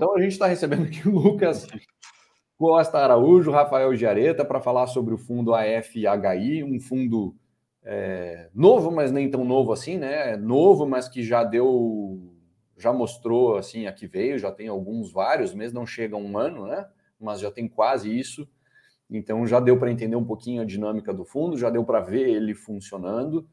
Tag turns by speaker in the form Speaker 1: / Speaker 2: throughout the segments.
Speaker 1: Então a gente está recebendo aqui o Lucas Costa Araújo, Rafael Giareta, para falar sobre o fundo AFHI, um fundo é, novo, mas nem tão novo assim, né? Novo, mas que já deu, já mostrou assim a que veio, já tem alguns vários meses, não chega a um ano, né? Mas já tem quase isso. Então já deu para entender um pouquinho a dinâmica do fundo, já deu para ver ele funcionando.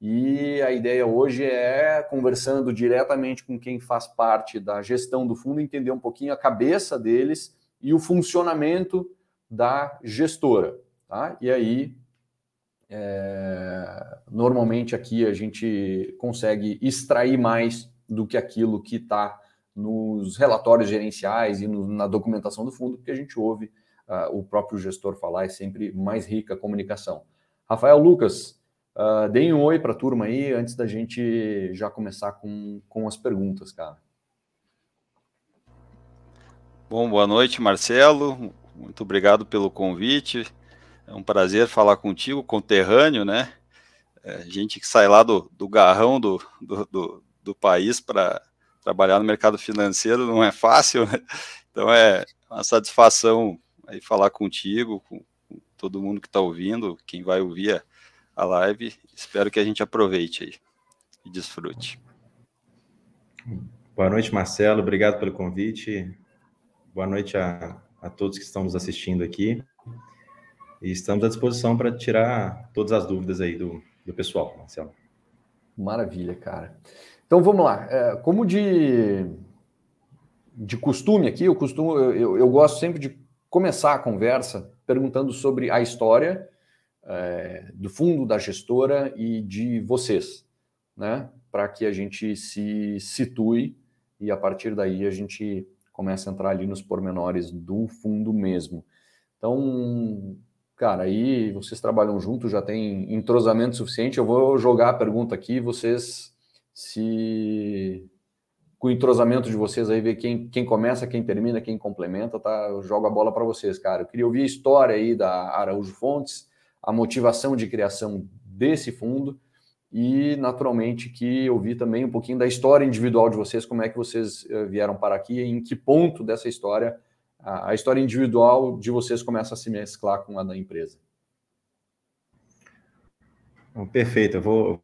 Speaker 1: E a ideia hoje é, conversando diretamente com quem faz parte da gestão do fundo, entender um pouquinho a cabeça deles e o funcionamento da gestora. Tá? E aí, é, normalmente aqui a gente consegue extrair mais do que aquilo que está nos relatórios gerenciais e no, na documentação do fundo, porque a gente ouve uh, o próprio gestor falar, é sempre mais rica a comunicação. Rafael Lucas, Uh, deem um oi para a turma aí antes da gente já começar com, com as perguntas, cara.
Speaker 2: Bom, boa noite, Marcelo. Muito obrigado pelo convite. É um prazer falar contigo, conterrâneo, né? É, gente que sai lá do, do garrão do, do, do, do país para trabalhar no mercado financeiro não é fácil, né? Então é uma satisfação aí falar contigo, com, com todo mundo que está ouvindo, quem vai ouvir a live. Espero que a gente aproveite aí e desfrute.
Speaker 3: Boa noite, Marcelo. Obrigado pelo convite. Boa noite a, a todos que estão nos assistindo aqui. E estamos à disposição para tirar todas as dúvidas aí do, do pessoal, Marcelo.
Speaker 1: Maravilha, cara. Então vamos lá. É, como de, de costume aqui, eu, costumo, eu, eu gosto sempre de começar a conversa perguntando sobre a história é, do fundo, da gestora e de vocês, né? Para que a gente se situe e a partir daí a gente comece a entrar ali nos pormenores do fundo mesmo. Então, cara, aí vocês trabalham juntos, já tem entrosamento suficiente. Eu vou jogar a pergunta aqui, vocês se com o entrosamento de vocês aí ver quem, quem começa, quem termina, quem complementa, tá? Eu jogo a bola para vocês, cara. Eu queria ouvir a história aí da Araújo Fontes, a motivação de criação desse fundo e, naturalmente, que eu vi também um pouquinho da história individual de vocês, como é que vocês eh, vieram para aqui, em que ponto dessa história a, história individual de vocês começa a se mesclar com a da empresa.
Speaker 3: Perfeito, eu vou,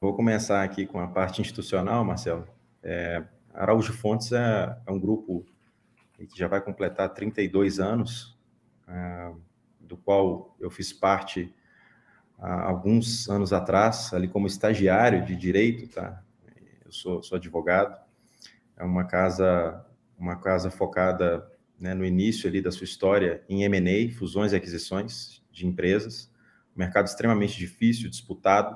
Speaker 3: vou começar aqui com a parte institucional, Marcelo. É, Araújo Fontes é, é um grupo que já vai completar 32 anos. É, do qual eu fiz parte há alguns anos atrás, ali como estagiário de direito, tá? Eu sou, sou advogado. É uma casa, uma casa focada né, no início ali da sua história em M&A, fusões e aquisições de empresas. Um mercado extremamente difícil, disputado.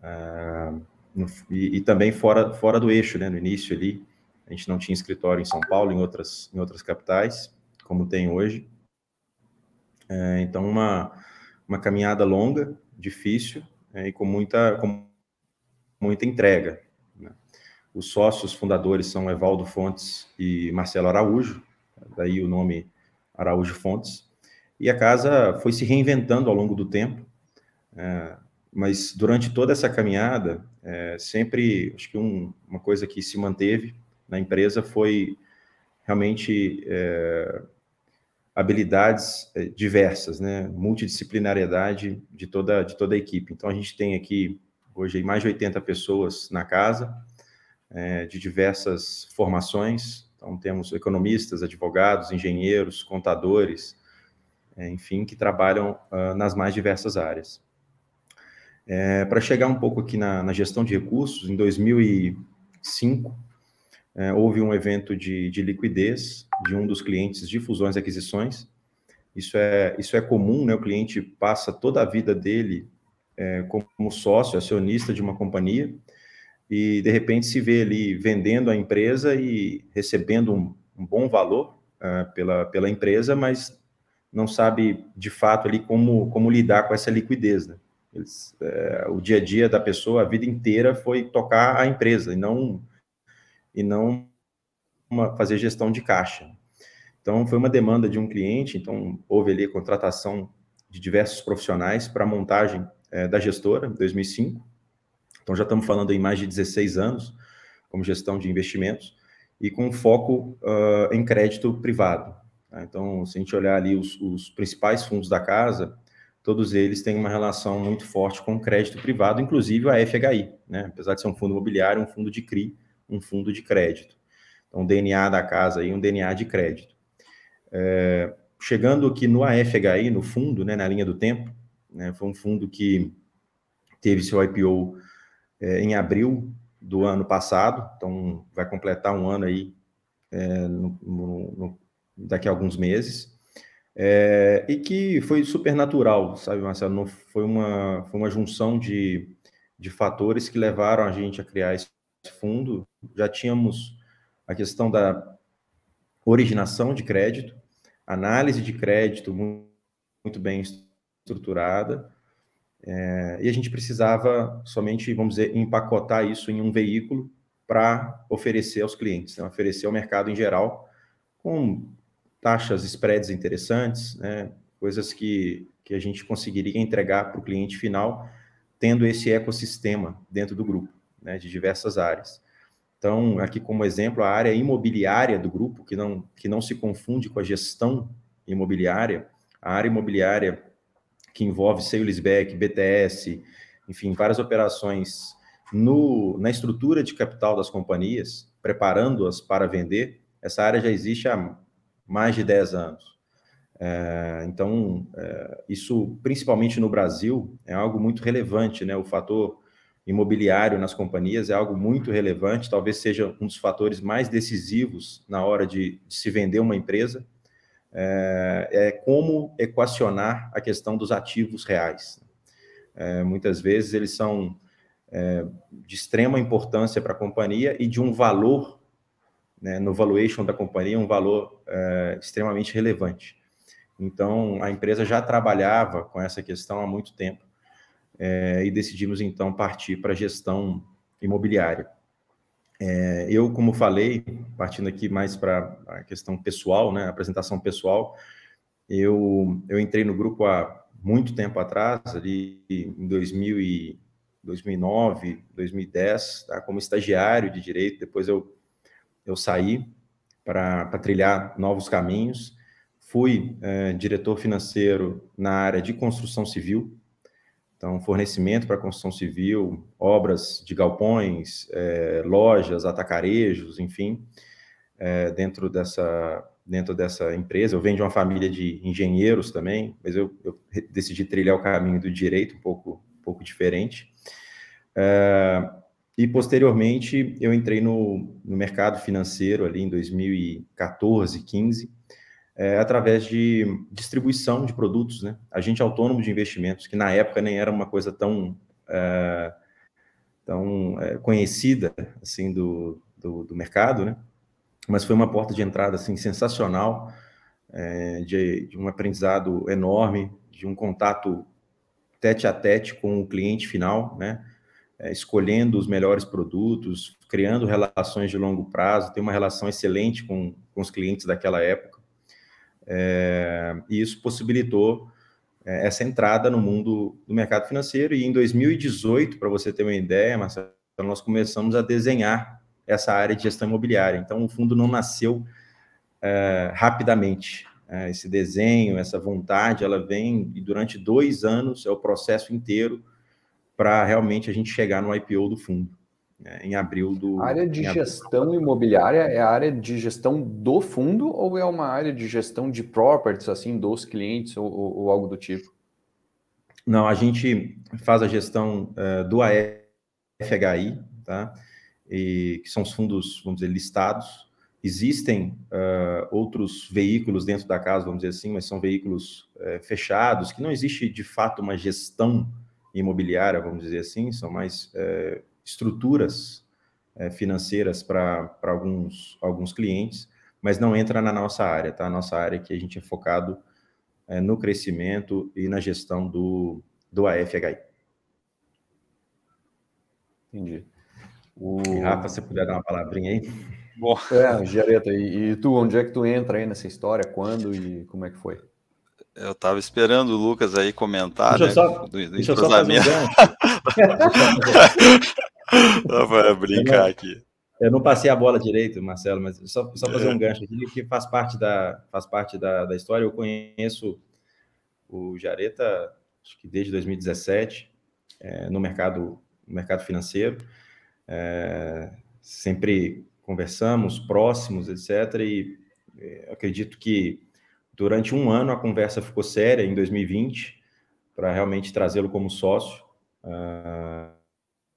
Speaker 3: Uh, no, e, e, também fora, fora do eixo, né, no início ali. A gente não tinha escritório em São Paulo, em outras, em outras capitais, como tem hoje. É, então, uma, uma caminhada longa, difícil é, e com muita, com muita entrega. Né? Os sócios fundadores são Evaldo Fontes e Marcelo Araújo, daí o nome Araújo Fontes. E a casa foi se reinventando ao longo do tempo, é, mas durante toda essa caminhada, é, sempre, acho que um, uma coisa que se manteve na empresa foi realmente é, habilidades eh, diversas, né? multidisciplinariedade de toda, de toda a equipe. Então, a gente tem aqui hoje mais de 80 pessoas na casa, é, de diversas formações. Então, temos economistas, advogados, engenheiros, contadores, é, enfim, que trabalham uh, nas mais diversas áreas. É, Para chegar um pouco aqui na, na gestão de recursos, em 2005, é, houve um evento de, de, liquidez de um dos clientes de fusões e aquisições. Isso é, isso é comum, né? O cliente passa toda a vida dele é, como sócio, acionista de uma companhia, e de repente se vê ali vendendo a empresa e recebendo um, um bom valor uh, pela, pela empresa, mas não sabe de fato ali como, como lidar com essa liquidez. Né? Eles, é, o dia a dia da pessoa, a vida inteira foi tocar a empresa e não e não uma, fazer gestão de caixa. Então, foi uma demanda de um cliente, então houve ali contratação de diversos profissionais para a montagem é, da gestora, em 2005. Então, já estamos falando em mais de 16 anos como gestão de investimentos. e com foco uh, em crédito privado. Tá? Então, se a gente olhar ali os, os, principais fundos da casa, todos eles têm uma relação muito forte com crédito privado, inclusive a FHI, né? apesar de ser um fundo imobiliário, um fundo de CRI, um fundo de crédito. Então, o DNA da casa aí, um DNA de crédito. É, chegando aqui no AFHI, no fundo, né, na linha do tempo, né, foi um fundo que teve seu IPO é, em abril do ano passado, então vai completar um ano aí é, no, no, daqui a alguns meses, é, e que foi super natural, sabe, Marcelo? Não foi uma, foi uma junção de, de fatores que levaram a gente a criar esse fundo. Já tínhamos a questão da originação de crédito, análise de crédito muito, bem estruturada, é, e a gente precisava somente, vamos dizer, empacotar isso em um veículo para oferecer aos clientes, né? oferecer ao mercado em geral, com taxas, spreads interessantes, né? coisas que, que a gente conseguiria entregar para o cliente final, tendo esse ecossistema dentro do grupo, né? de diversas áreas. Então, aqui como exemplo, a área imobiliária do grupo, que não, que não se confunde com a gestão imobiliária, a área imobiliária que envolve sale-leaseback, BTS, enfim, várias operações no, na estrutura de capital das companhias, preparando-as para vender, essa área já existe há mais de 10 anos. É, então, é, isso, principalmente no Brasil, é algo muito relevante, né? O fator imobiliário nas companhias é algo muito relevante, talvez seja um dos fatores mais decisivos na hora de, se vender uma empresa, é, é, como equacionar a questão dos ativos reais. É, muitas vezes eles são é, de extrema importância para a companhia e de um valor, né, no valuation da companhia, um valor extremamente relevante. Então, a empresa já trabalhava com essa questão há muito tempo é, e decidimos então partir para a gestão imobiliária. É, eu, como falei, partindo aqui mais para a questão pessoal, né, apresentação pessoal, eu, eu entrei no grupo há muito tempo atrás, ali em 2000 e 2009, 2010, tá, como estagiário de direito, depois eu, eu saí para trilhar novos caminhos, fui é, diretor financeiro na área de construção civil, então, fornecimento para construção civil, obras de galpões, é, lojas, atacarejos, enfim, é, dentro, dessa, dentro dessa empresa. Eu venho de uma família de engenheiros também, mas eu, eu decidi trilhar o caminho do direito, um pouco, um pouco diferente. É, e, posteriormente, eu entrei no, no mercado financeiro ali em 2014, 15, é, através de distribuição de produtos, né? Agente autônomo de investimentos, que na época nem era uma coisa tão, é, tão é, conhecida, assim, do, do, do, mercado, né? Mas foi uma porta de entrada, assim, sensacional, é, de, de um aprendizado enorme, de um contato tete a tete com o cliente final, né? É, escolhendo os melhores produtos, criando relações de longo prazo, tem uma relação excelente com, com os clientes daquela época. É, e isso possibilitou é, essa entrada no mundo do mercado financeiro. E em 2018, para você ter uma ideia, Marcelo, nós começamos a desenhar essa área de gestão imobiliária. Então, o fundo não nasceu é, rapidamente. É, esse desenho, essa vontade, ela vem e durante dois anos é o processo inteiro para realmente a gente chegar no IPO do fundo né, em abril do.
Speaker 1: A área de gestão imobiliária é a área de gestão do fundo ou é uma área de gestão de properties, assim, dos clientes ou, ou, ou algo do tipo?
Speaker 3: Não, a gente faz a gestão uh, do AFHI, tá? E, que são os fundos, vamos dizer, listados. Existem uh, outros veículos dentro da casa, vamos dizer assim, mas são veículos uh, fechados, que não existe de fato uma gestão imobiliária, vamos dizer assim, são mais estruturas é, financeiras para alguns, alguns clientes, mas não entra na nossa área, tá? A nossa área que a gente é focado é, no crescimento e na gestão do, do AFHI.
Speaker 1: Entendi.
Speaker 3: O... E Rafa, se puder dar uma palavrinha aí.
Speaker 1: Bom. É, Giareta, e, e, tu, onde é que tu entra aí nessa história? Quando e como é que foi?
Speaker 2: Eu estava esperando o Lucas aí comentar, deixa
Speaker 3: né? Só, do, do deixa eu só fazer um
Speaker 2: Para brincar aqui.
Speaker 3: Eu não passei a bola direito, Marcelo, mas só, só fazer um gancho aqui, que faz parte da, faz parte da, da história. Eu conheço o Jareta, acho que desde 2017, é, no, mercado, no mercado financeiro. É, sempre conversamos, próximos, etc. E é, acredito que durante um ano a conversa ficou séria, em 2020, para realmente trazê-lo como sócio. Uh,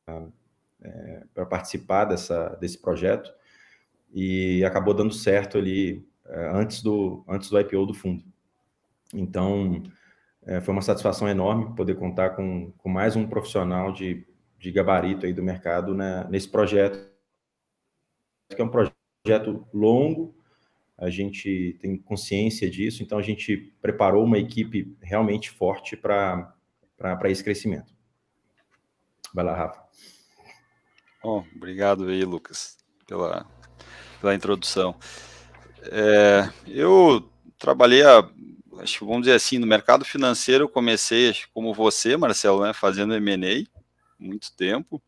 Speaker 3: uh, é, para participar dessa, desse projeto e acabou dando certo ali é, antes, do, antes do IPO do fundo. Então, é, foi uma satisfação enorme poder contar com, com mais um profissional de, de gabarito aí do mercado né, nesse projeto, que é um projeto longo, a gente tem consciência disso, então a gente preparou uma equipe realmente forte para esse crescimento. Vai lá, Rafa.
Speaker 2: Bom, obrigado aí, Lucas, pela, pela introdução. É, eu trabalhei, a, acho vamos dizer assim, no mercado financeiro, eu comecei como você, Marcelo, né, fazendo M&A, muito tempo.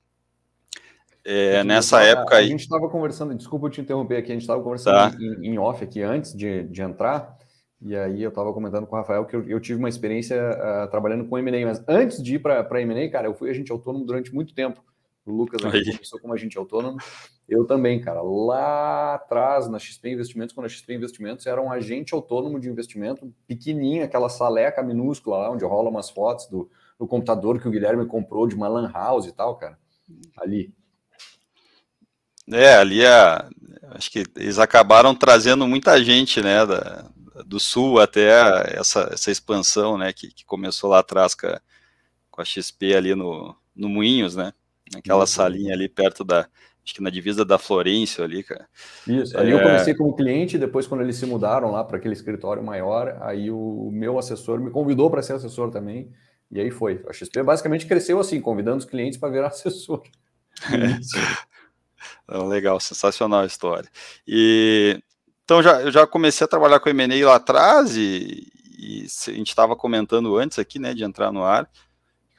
Speaker 2: É, nessa época
Speaker 1: aí... A gente estava conversando, desculpa eu te interromper aqui, a gente estava conversando tá. em, em, off aqui antes de, de entrar, e aí eu estava comentando com o Rafael que eu, eu tive uma experiência uh, trabalhando com M&A, mas antes de ir para M&A, cara, eu fui agente autônomo durante muito tempo. O Lucas aqui começou como agente autônomo. Eu também, cara. Lá atrás, na XP Investimentos, quando a XP Investimentos era um agente autônomo de investimento, pequenininho, aquela saleca minúscula lá, onde rola umas fotos do, do computador que o Guilherme comprou de uma lan house e tal, cara. Ali.
Speaker 2: É, ali a, acho que eles acabaram trazendo muita gente, né, da, do sul até essa, essa expansão, né, que, que começou lá atrás com a, com a XP ali no, no Moinhos, né naquela salinha ali perto da, acho que na divisa da Florencio ali, cara.
Speaker 1: Isso, ali é... eu comecei como cliente, depois quando eles se mudaram lá para aquele escritório maior, aí o meu assessor me convidou para ser assessor também, e aí foi. A XP basicamente cresceu assim, convidando os clientes para virar assessor.
Speaker 2: É. Legal, sensacional a história. E então já, eu já comecei a trabalhar com M&A lá atrás e, e a gente estava comentando antes aqui, né, de entrar no ar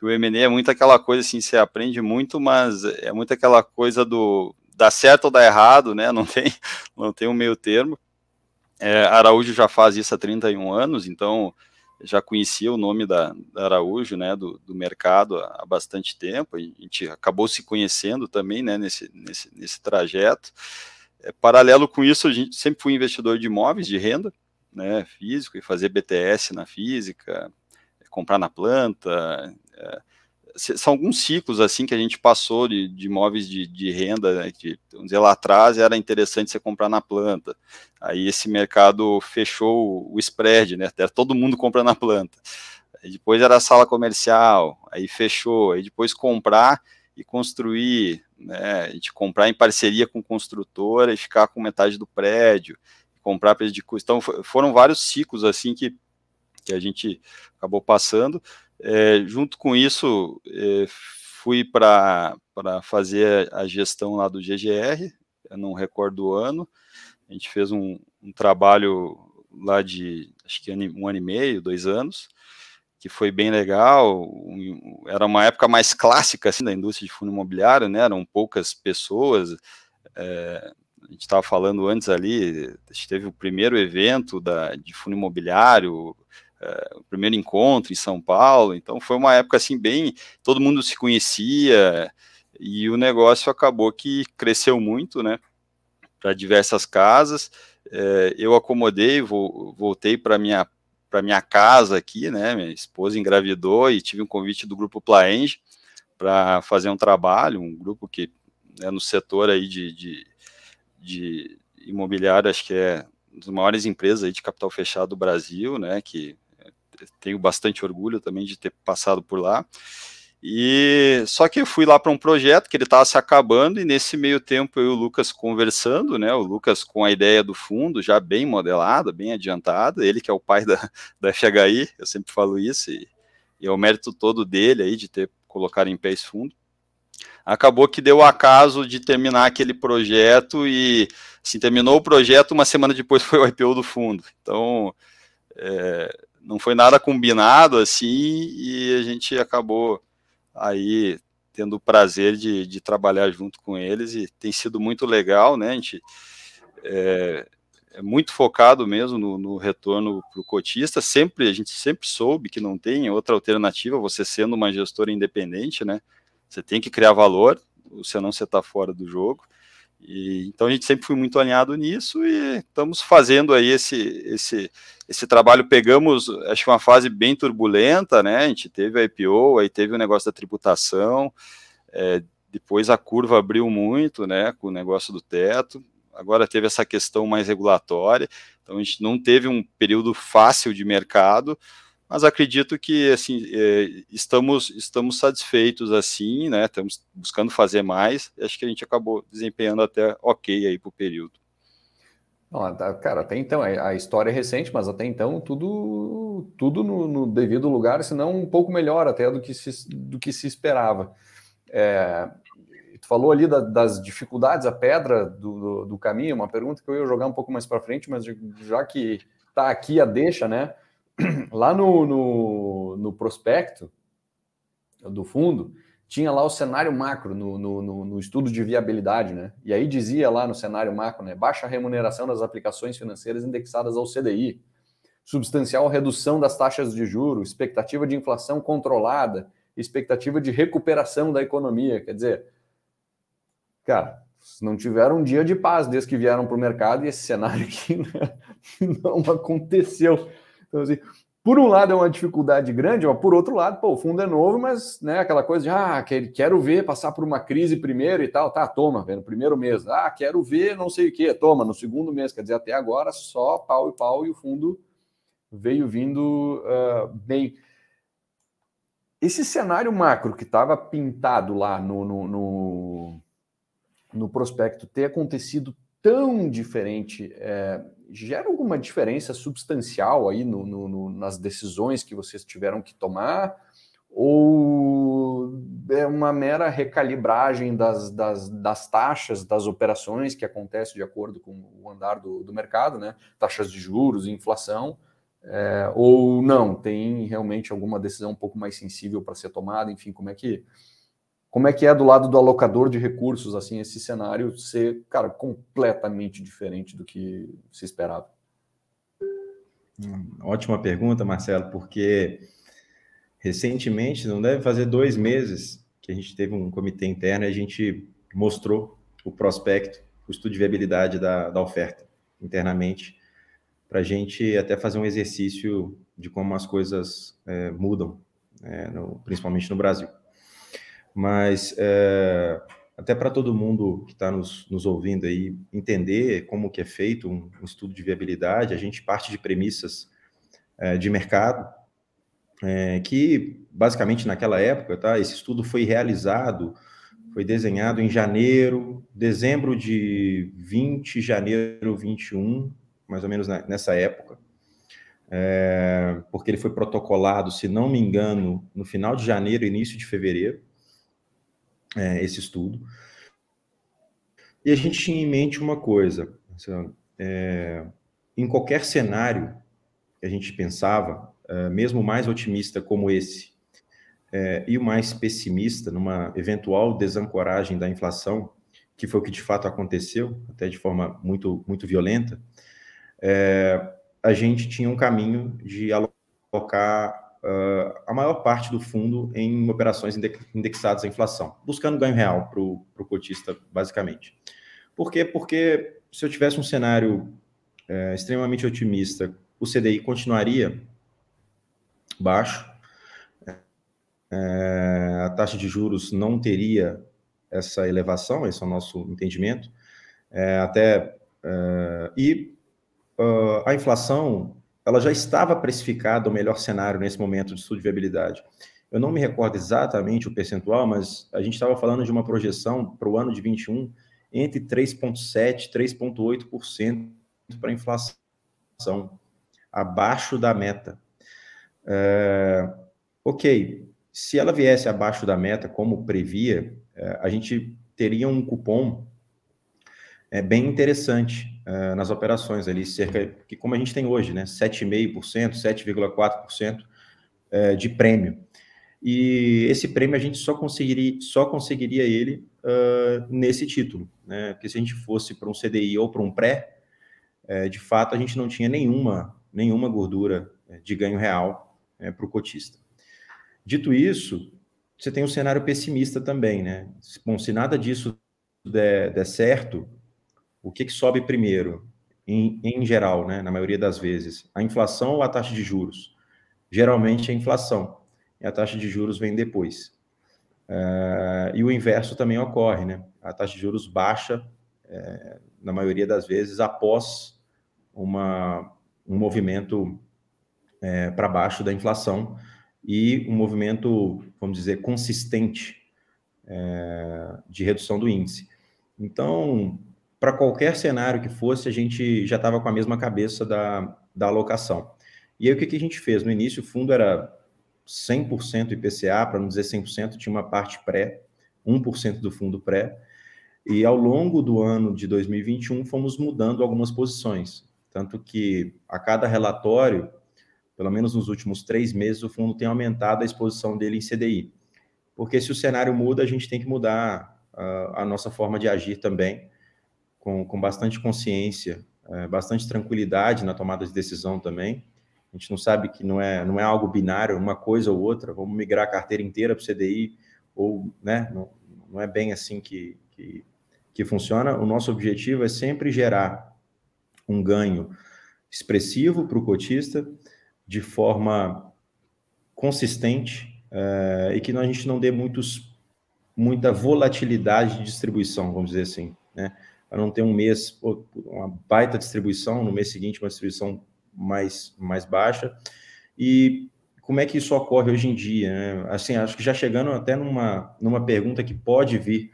Speaker 2: que o M&A é muito aquela coisa assim, você aprende muito, mas é muito aquela coisa do dar certo ou dar errado, né? Não tem, não tem um meio termo. É, Araújo já faz isso há 31 anos, então já conhecia o nome da, da Araújo, né, do, do mercado há, há, bastante tempo, a gente acabou se conhecendo também, né, nesse, nesse, nesse trajeto. É, paralelo com isso, a gente sempre fui investidor de imóveis de renda, né, físico, e fazer BTS na física, comprar na planta, é, são alguns ciclos assim que a gente passou de, de imóveis de, de renda, né, que vamos dizer, lá atrás era interessante você comprar na planta. Aí esse mercado fechou o spread, né? Todo mundo compra na planta. Aí depois era a sala comercial, aí fechou, aí depois comprar e construir, né? Gente comprar em parceria com construtora e ficar com metade do prédio, comprar preço de custo. Então foram vários ciclos assim que, que a gente acabou passando. É, junto com isso, é, fui para fazer a gestão lá do GGR, eu não recordo o ano, a gente fez um, um trabalho lá de, acho que um ano e meio, dois anos, que foi bem legal, um, era uma época mais clássica, assim, da indústria de fundo imobiliário, né, eram poucas pessoas, é, a gente estava falando antes ali, teve o primeiro evento da, de fundo imobiliário, é, o primeiro encontro em São Paulo, então foi uma época assim bem, todo mundo se conhecia e o negócio acabou que cresceu muito, né, para diversas casas. É, eu acomodei, voltei para minha para minha casa aqui, né? Minha esposa engravidou e tive um convite do grupo Plaenge para fazer um trabalho, um grupo que é no setor aí de, de, de imobiliário, acho que é uma das maiores empresas aí de capital fechado do Brasil, né? Que tenho bastante orgulho também de ter passado por lá. E só que eu fui lá para um projeto que ele estava se acabando e nesse meio tempo eu e o Lucas conversando, né? O Lucas com a ideia do fundo já bem modelada, bem adiantada, ele que é o pai da, da FHI, eu sempre falo isso e, e é o mérito todo dele aí de ter colocado em pé esse fundo. Acabou que deu o acaso de terminar aquele projeto e assim terminou o projeto uma semana depois foi o IPO do fundo. Então é, não foi nada combinado assim e a gente acabou aí tendo o prazer de, de trabalhar junto com eles e tem sido muito legal, né? A gente é, é muito focado mesmo no, no retorno para o cotista. Sempre a gente sempre soube que não tem outra alternativa. Você sendo uma gestora independente, né? Você tem que criar valor, senão você está fora do jogo. E, então a gente sempre foi muito alinhado nisso e estamos fazendo aí esse, esse, esse trabalho. Pegamos, acho que uma fase bem turbulenta, né? A gente teve a IPO, aí teve o negócio da tributação, é, depois a curva abriu muito, né? Com o negócio do teto agora teve essa questão mais regulatória, então a gente não teve um período fácil de mercado, mas acredito que assim é, estamos estamos satisfeitos assim, né? Estamos buscando fazer mais. Acho que a gente acabou desempenhando até ok aí para o período.
Speaker 1: Não, tá, cara, até então a história é recente, mas até então tudo tudo no, no devido lugar, se não um pouco melhor até do que se, do que se esperava. É, Tu falou ali da, das dificuldades, a pedra do, do, do, caminho, uma pergunta que eu ia jogar um pouco mais para frente, mas já que está aqui a deixa, né? Lá no, no, no, prospecto do fundo, tinha lá o cenário macro no, no, no, estudo de viabilidade, né? E aí dizia lá no cenário macro, né? Baixa remuneração das aplicações financeiras indexadas ao CDI, substancial redução das taxas de juros, expectativa de inflação controlada, expectativa de recuperação da economia. Quer dizer, cara, não tiveram um dia de paz desde que vieram para o mercado e esse cenário aqui né, não aconteceu. Então, assim, por um lado é uma dificuldade grande, mas por outro lado, pô, o fundo é novo, mas né, aquela coisa de ah, quero ver passar por uma crise primeiro e tal, tá, toma, no primeiro mês. Ah, quero ver não sei o que, toma, no segundo mês. Quer dizer, até agora só pau e pau e o fundo veio vindo uh, bem. Esse cenário macro que estava pintado lá no, no, no no prospecto ter acontecido tão diferente é, gera alguma diferença substancial aí no, no, no, nas decisões que vocês tiveram que tomar? Ou é uma mera recalibragem das, das, das taxas das operações que acontece de acordo com o andar do, do mercado, né? Taxas de juros, inflação, é, ou não? Tem realmente alguma decisão um pouco mais sensível para ser tomada? Enfim, como é que como é que é do lado do alocador de recursos, assim, esse cenário ser, cara, completamente diferente do que se esperava?
Speaker 3: Hum, ótima pergunta, Marcelo, porque recentemente, não deve fazer dois meses, que a gente teve um comitê interno e a gente mostrou o prospecto, o estudo de viabilidade da, da oferta internamente, para a gente até fazer um exercício de como as coisas é, mudam, é, no, principalmente no Brasil. Mas é, até para todo mundo que está nos, nos, ouvindo aí entender como que é feito um, um, estudo de viabilidade, a gente parte de premissas é, de mercado, é, que basicamente naquela época, tá? Esse estudo foi realizado, foi desenhado em janeiro, dezembro de 20, janeiro 21, mais ou menos nessa época. É, porque ele foi protocolado, se não me engano, no final de janeiro, início de fevereiro é, esse estudo. E a gente tinha em mente uma coisa, é, em qualquer cenário que a gente pensava, é, mesmo mais otimista como esse, é, e o mais pessimista, numa eventual desancoragem da inflação, que foi o que de fato aconteceu, até de forma muito, muito violenta, é, a gente tinha um caminho de alocar uh, a maior parte do fundo em operações indexadas à inflação, buscando ganho real para o cotista, basicamente. Por quê? Porque se eu tivesse um cenário é, extremamente otimista, o CDI continuaria baixo, é, a taxa de juros não teria essa elevação, esse é o nosso entendimento, até e uh, a inflação ela já estava precificada o melhor cenário nesse momento de estudo de viabilidade. Eu não me recordo exatamente o percentual, mas a gente estava falando de uma projeção para o ano de 21 entre 3,7% e 3,8% para inflação, abaixo da meta. É, ok, se ela viesse abaixo da meta, como previa, é, a gente teria um cupom é, bem interessante nas operações ali, cerca que como a gente tem hoje, né, 7,5%, 7,4% uh, de prêmio. E esse prêmio a gente só conseguiria, só conseguiria ele uh, nesse título, né? Porque se a gente fosse para um CDI ou para um pré, de fato a gente não tinha nenhuma, nenhuma gordura de ganho real é, para o cotista. Dito isso, você tem um cenário pessimista também, né? Bom, se nada disso der, der certo, o que, que sobe primeiro? Em, em geral, né? Na maioria das vezes, a inflação ou a taxa de juros? Geralmente a inflação e a taxa de juros vem depois. Uh, e o inverso também ocorre, né? A taxa de juros baixa, é, na maioria das vezes, após uma, um movimento é, para baixo da inflação e um movimento, vamos dizer, consistente é, de redução do índice. Então, para qualquer cenário que fosse, a gente já estava com a mesma cabeça da, da alocação. E aí, o que, que a gente fez? No início, o fundo era 100% IPCA, para não dizer 100%, tinha uma parte pré, 1% do fundo pré, e ao longo do ano de 2021 fomos mudando algumas posições, tanto que a cada relatório, pelo menos nos últimos três meses, o fundo tem aumentado a exposição dele em CDI, porque se o cenário muda, a gente tem que mudar a, a nossa forma de agir também, com, com bastante consciência, é, bastante tranquilidade na tomada de decisão também, a gente não sabe que não é, não é algo binário, uma coisa ou outra, vamos migrar a carteira inteira para o CDI, ou né, não, não é bem assim que, que, que funciona. O nosso objetivo é sempre gerar um ganho expressivo para o cotista, de forma consistente, é, e que a gente não dê muitos, muita volatilidade de distribuição, vamos dizer assim, né? Para não ter um mês, uma baita distribuição, no mês seguinte uma distribuição mais, mais baixa. E como é que isso ocorre hoje em dia? Né? Assim, acho que já chegando até numa, numa pergunta que pode vir.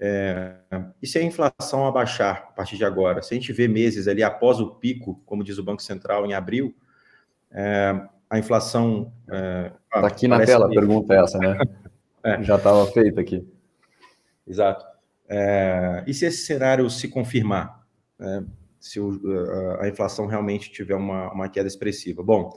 Speaker 3: É, e se a inflação abaixar a partir de agora? Se a gente vê meses ali após o pico, como diz o Banco Central, em abril, é, a inflação.
Speaker 1: É, tá aqui na tela a pergunta essa, né? é. Já estava feita aqui.
Speaker 3: Exato. É, e se esse cenário se confirmar? É, se o, a, a, inflação realmente tiver uma, uma queda expressiva. Bom,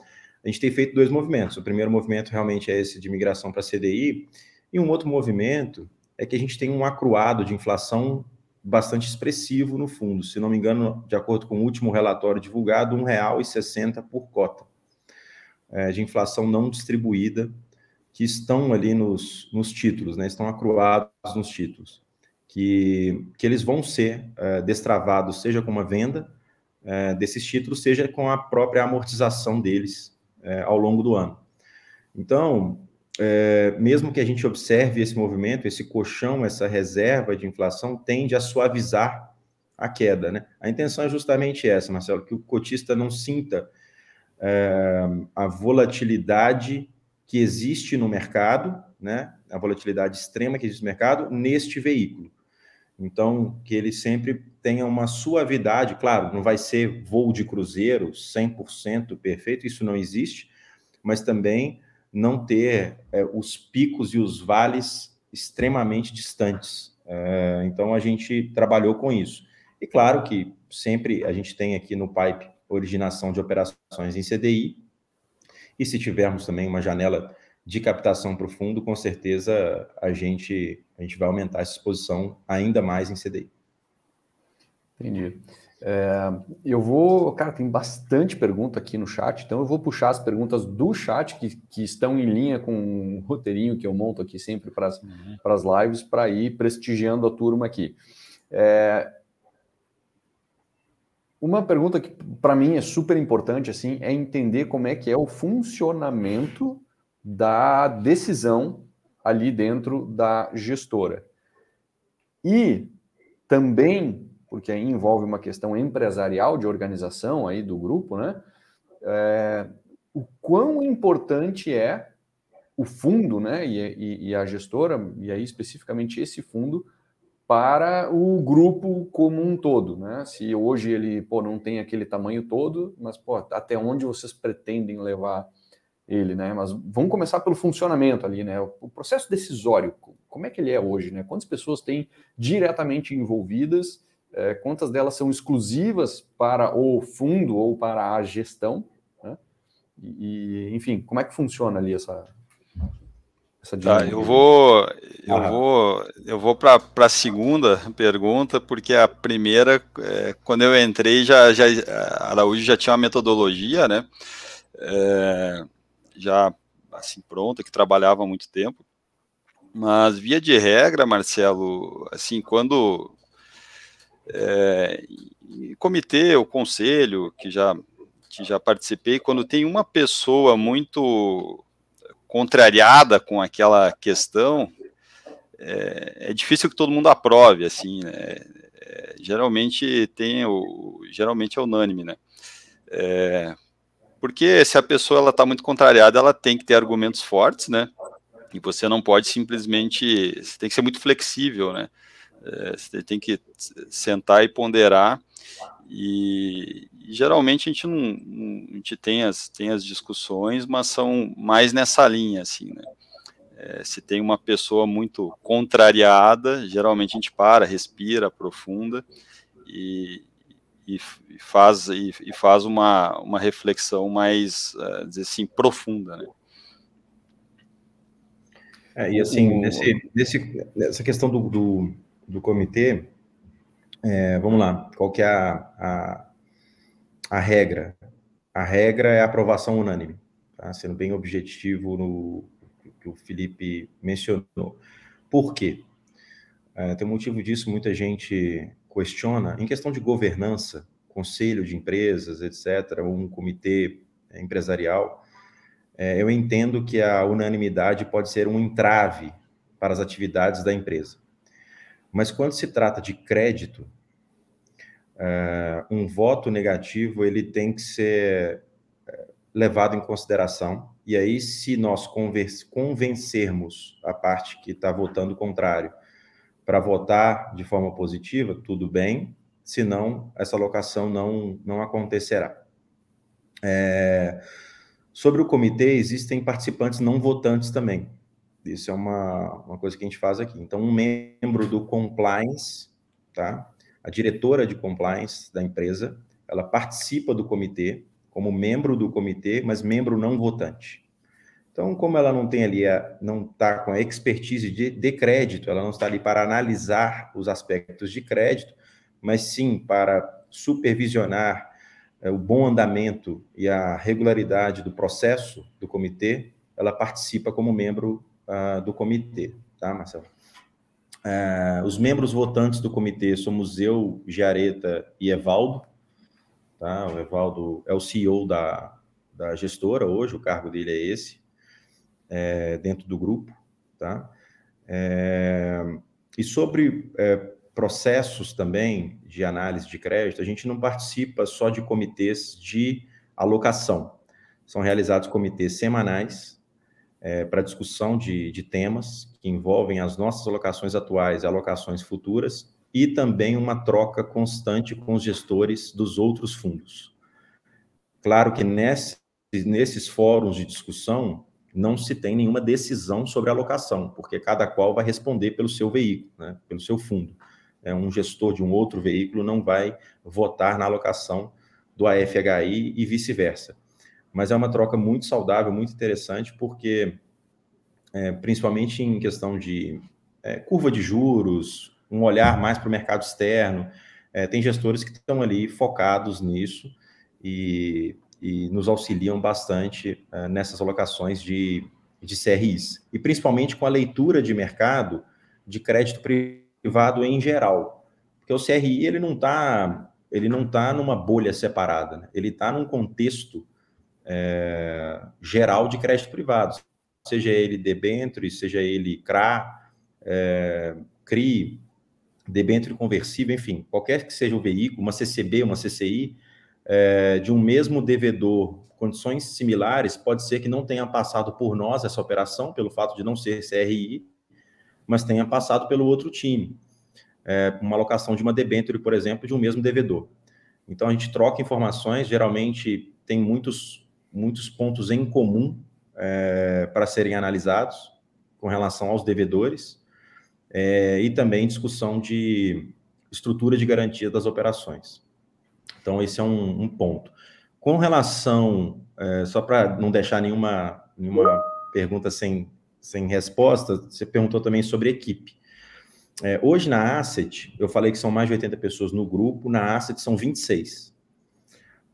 Speaker 3: a gente tem feito dois movimentos. O primeiro movimento realmente é esse de migração para CDI, e um outro movimento é que a gente tem um acruado de inflação bastante expressivo no fundo. Se não me engano, de acordo com o último relatório divulgado, R$ 1,60 por cota é, de inflação não distribuída que estão ali nos, nos títulos, né? estão acruados nos títulos que, que eles vão ser é, destravados, seja com uma venda é, desses títulos, seja com a própria amortização deles é, ao longo do ano. Então, é, mesmo que a gente observe esse movimento, esse colchão, essa reserva de inflação tende a suavizar a queda. Né? A intenção é justamente essa, Marcelo, que o cotista não sinta é, a volatilidade que existe no mercado, né? a volatilidade extrema que existe no mercado, neste veículo. Então, que ele sempre tenha uma suavidade, claro, não vai ser voo de cruzeiro 100% perfeito, isso não existe, mas também não ter é, os picos e os vales extremamente distantes. É, então, a gente trabalhou com isso. E claro que sempre a gente tem aqui no Pipe originação de operações em CDI, e se tivermos também uma janela de captação para o fundo, com certeza a gente, a gente vai aumentar essa exposição ainda mais em CDI.
Speaker 1: Entendi. É, eu vou, cara, tem bastante pergunta aqui no chat, então eu vou puxar as perguntas do chat que, que estão em linha com o roteirinho que eu monto aqui sempre para as uhum. lives, para ir prestigiando a turma aqui. É, uma pergunta que para mim é super importante assim é entender como é que é o funcionamento da decisão ali dentro da gestora. E também, porque aí envolve uma questão empresarial de organização aí do grupo, né? É, o quão importante é o fundo, né? E, e, e, a gestora, e aí especificamente esse fundo, para o grupo como um todo, né? Se hoje ele pô, não tem aquele tamanho todo, mas pô, até onde vocês pretendem levar ele, né? Mas vamos começar pelo funcionamento ali, né? O processo decisório, como é que ele é hoje, né? Quantas pessoas têm diretamente envolvidas? É, quantas delas são exclusivas para o fundo ou para a gestão? Né? E, enfim, como é que funciona ali essa?
Speaker 2: Essa tá, eu vou, eu ah. vou, eu vou para a segunda pergunta, porque a primeira, é, quando eu entrei, já, já a Araújo já tinha uma metodologia, né? É, já assim pronta, que trabalhava há muito tempo. Mas via de regra, Marcelo, assim, quando é, comitê, o conselho, que já que já participei, quando tem uma pessoa muito contrariada com aquela questão, é, é, difícil que todo mundo aprove, assim, né? É, geralmente tem o, geralmente é unânime, né? É, porque se a pessoa ela está muito contrariada, ela tem que ter argumentos fortes, né? E você não pode simplesmente, você tem que ser muito flexível, né? É, você tem que sentar e ponderar e, e, geralmente a gente não, a gente tem as, tem as discussões, mas são mais nessa linha, assim, né? É, se tem uma pessoa muito contrariada, geralmente a gente para, respira, aprofunda e, e, e faz, e, e, faz uma, uma reflexão mais, uh, dizer assim, profunda, né?
Speaker 3: É, e assim, nesse, nesse, nessa questão do, do, do comitê, é, vamos lá, qual que é a, a, a, regra? A regra é a aprovação unânime, tá? sendo bem objetivo no que o Felipe mencionou. Por quê? É, tem um motivo disso, muita gente questiona. Em questão de governança, conselho de empresas, etc., um comitê empresarial, é, eu entendo que a unanimidade pode ser um entrave para as atividades da empresa. Mas quando se trata de crédito, uh, um voto negativo ele tem que ser eh, levado em consideração. E aí, se nós convencermos a parte que está votando contrário para votar de forma positiva, tudo bem. Senão, essa alocação não, não acontecerá. É, sobre o comitê, existem participantes não votantes também. Isso é uma, uma coisa que a gente faz aqui. Então, um membro do compliance, tá? A diretora de compliance da empresa, ela participa do comitê como membro do comitê, mas membro não votante. Então, como ela não tem ali, a, não está com a expertise de, de crédito, ela não está ali para analisar os aspectos de crédito, mas sim para supervisionar é, o bom andamento e a regularidade do processo do comitê, ela participa como membro uh, do comitê, tá, Marcelo? Uh, os membros votantes do comitê somos eu, Giareta e Evaldo. Tá? O Evaldo é o CEO da, da gestora hoje, o cargo dele é esse, é, dentro do grupo. Tá? É, e sobre é, processos também de análise de crédito, a gente não participa só de comitês de alocação. São realizados comitês semanais é, para discussão de, de temas que envolvem as nossas alocações atuais e alocações futuras, e também uma troca constante com os gestores dos outros fundos. Claro que nesse, nesses fóruns de discussão não se tem nenhuma decisão sobre alocação, porque cada qual vai responder pelo seu veículo, né, pelo seu fundo. É, um gestor de um outro veículo não vai votar na alocação do AFHI e vice-versa mas é uma troca muito saudável, muito interessante, porque, é, principalmente em questão de é, curva de juros, um olhar mais para o mercado externo, é, tem gestores que estão ali focados nisso e, e nos auxiliam bastante é, nessas alocações de, de CRIs, e principalmente com a leitura de mercado de crédito privado em geral, porque o CRI ele não está ele não está numa bolha separada, né? ele está num contexto é, geral de crédito privado, seja ele debênture, seja ele CRA, é, CRI, debênture conversível, enfim, qualquer que seja o veículo, uma CCB, uma CCI, é, de um mesmo devedor, condições similares, pode ser que não tenha passado por nós essa operação, pelo fato de não ser CRI, mas tenha passado pelo outro time. É, uma alocação de uma debênture, por exemplo, de um mesmo devedor. Então, a gente troca informações, geralmente tem muitos muitos pontos em comum é, para serem analisados com relação aos devedores é, e também discussão de estrutura de garantia das operações. Então, esse é um, um ponto. Com relação, é, só para não deixar nenhuma, nenhuma pergunta sem, sem resposta, você perguntou também sobre equipe. É, hoje na Asset, eu falei que são mais de 80 pessoas no grupo, na Asset são 26.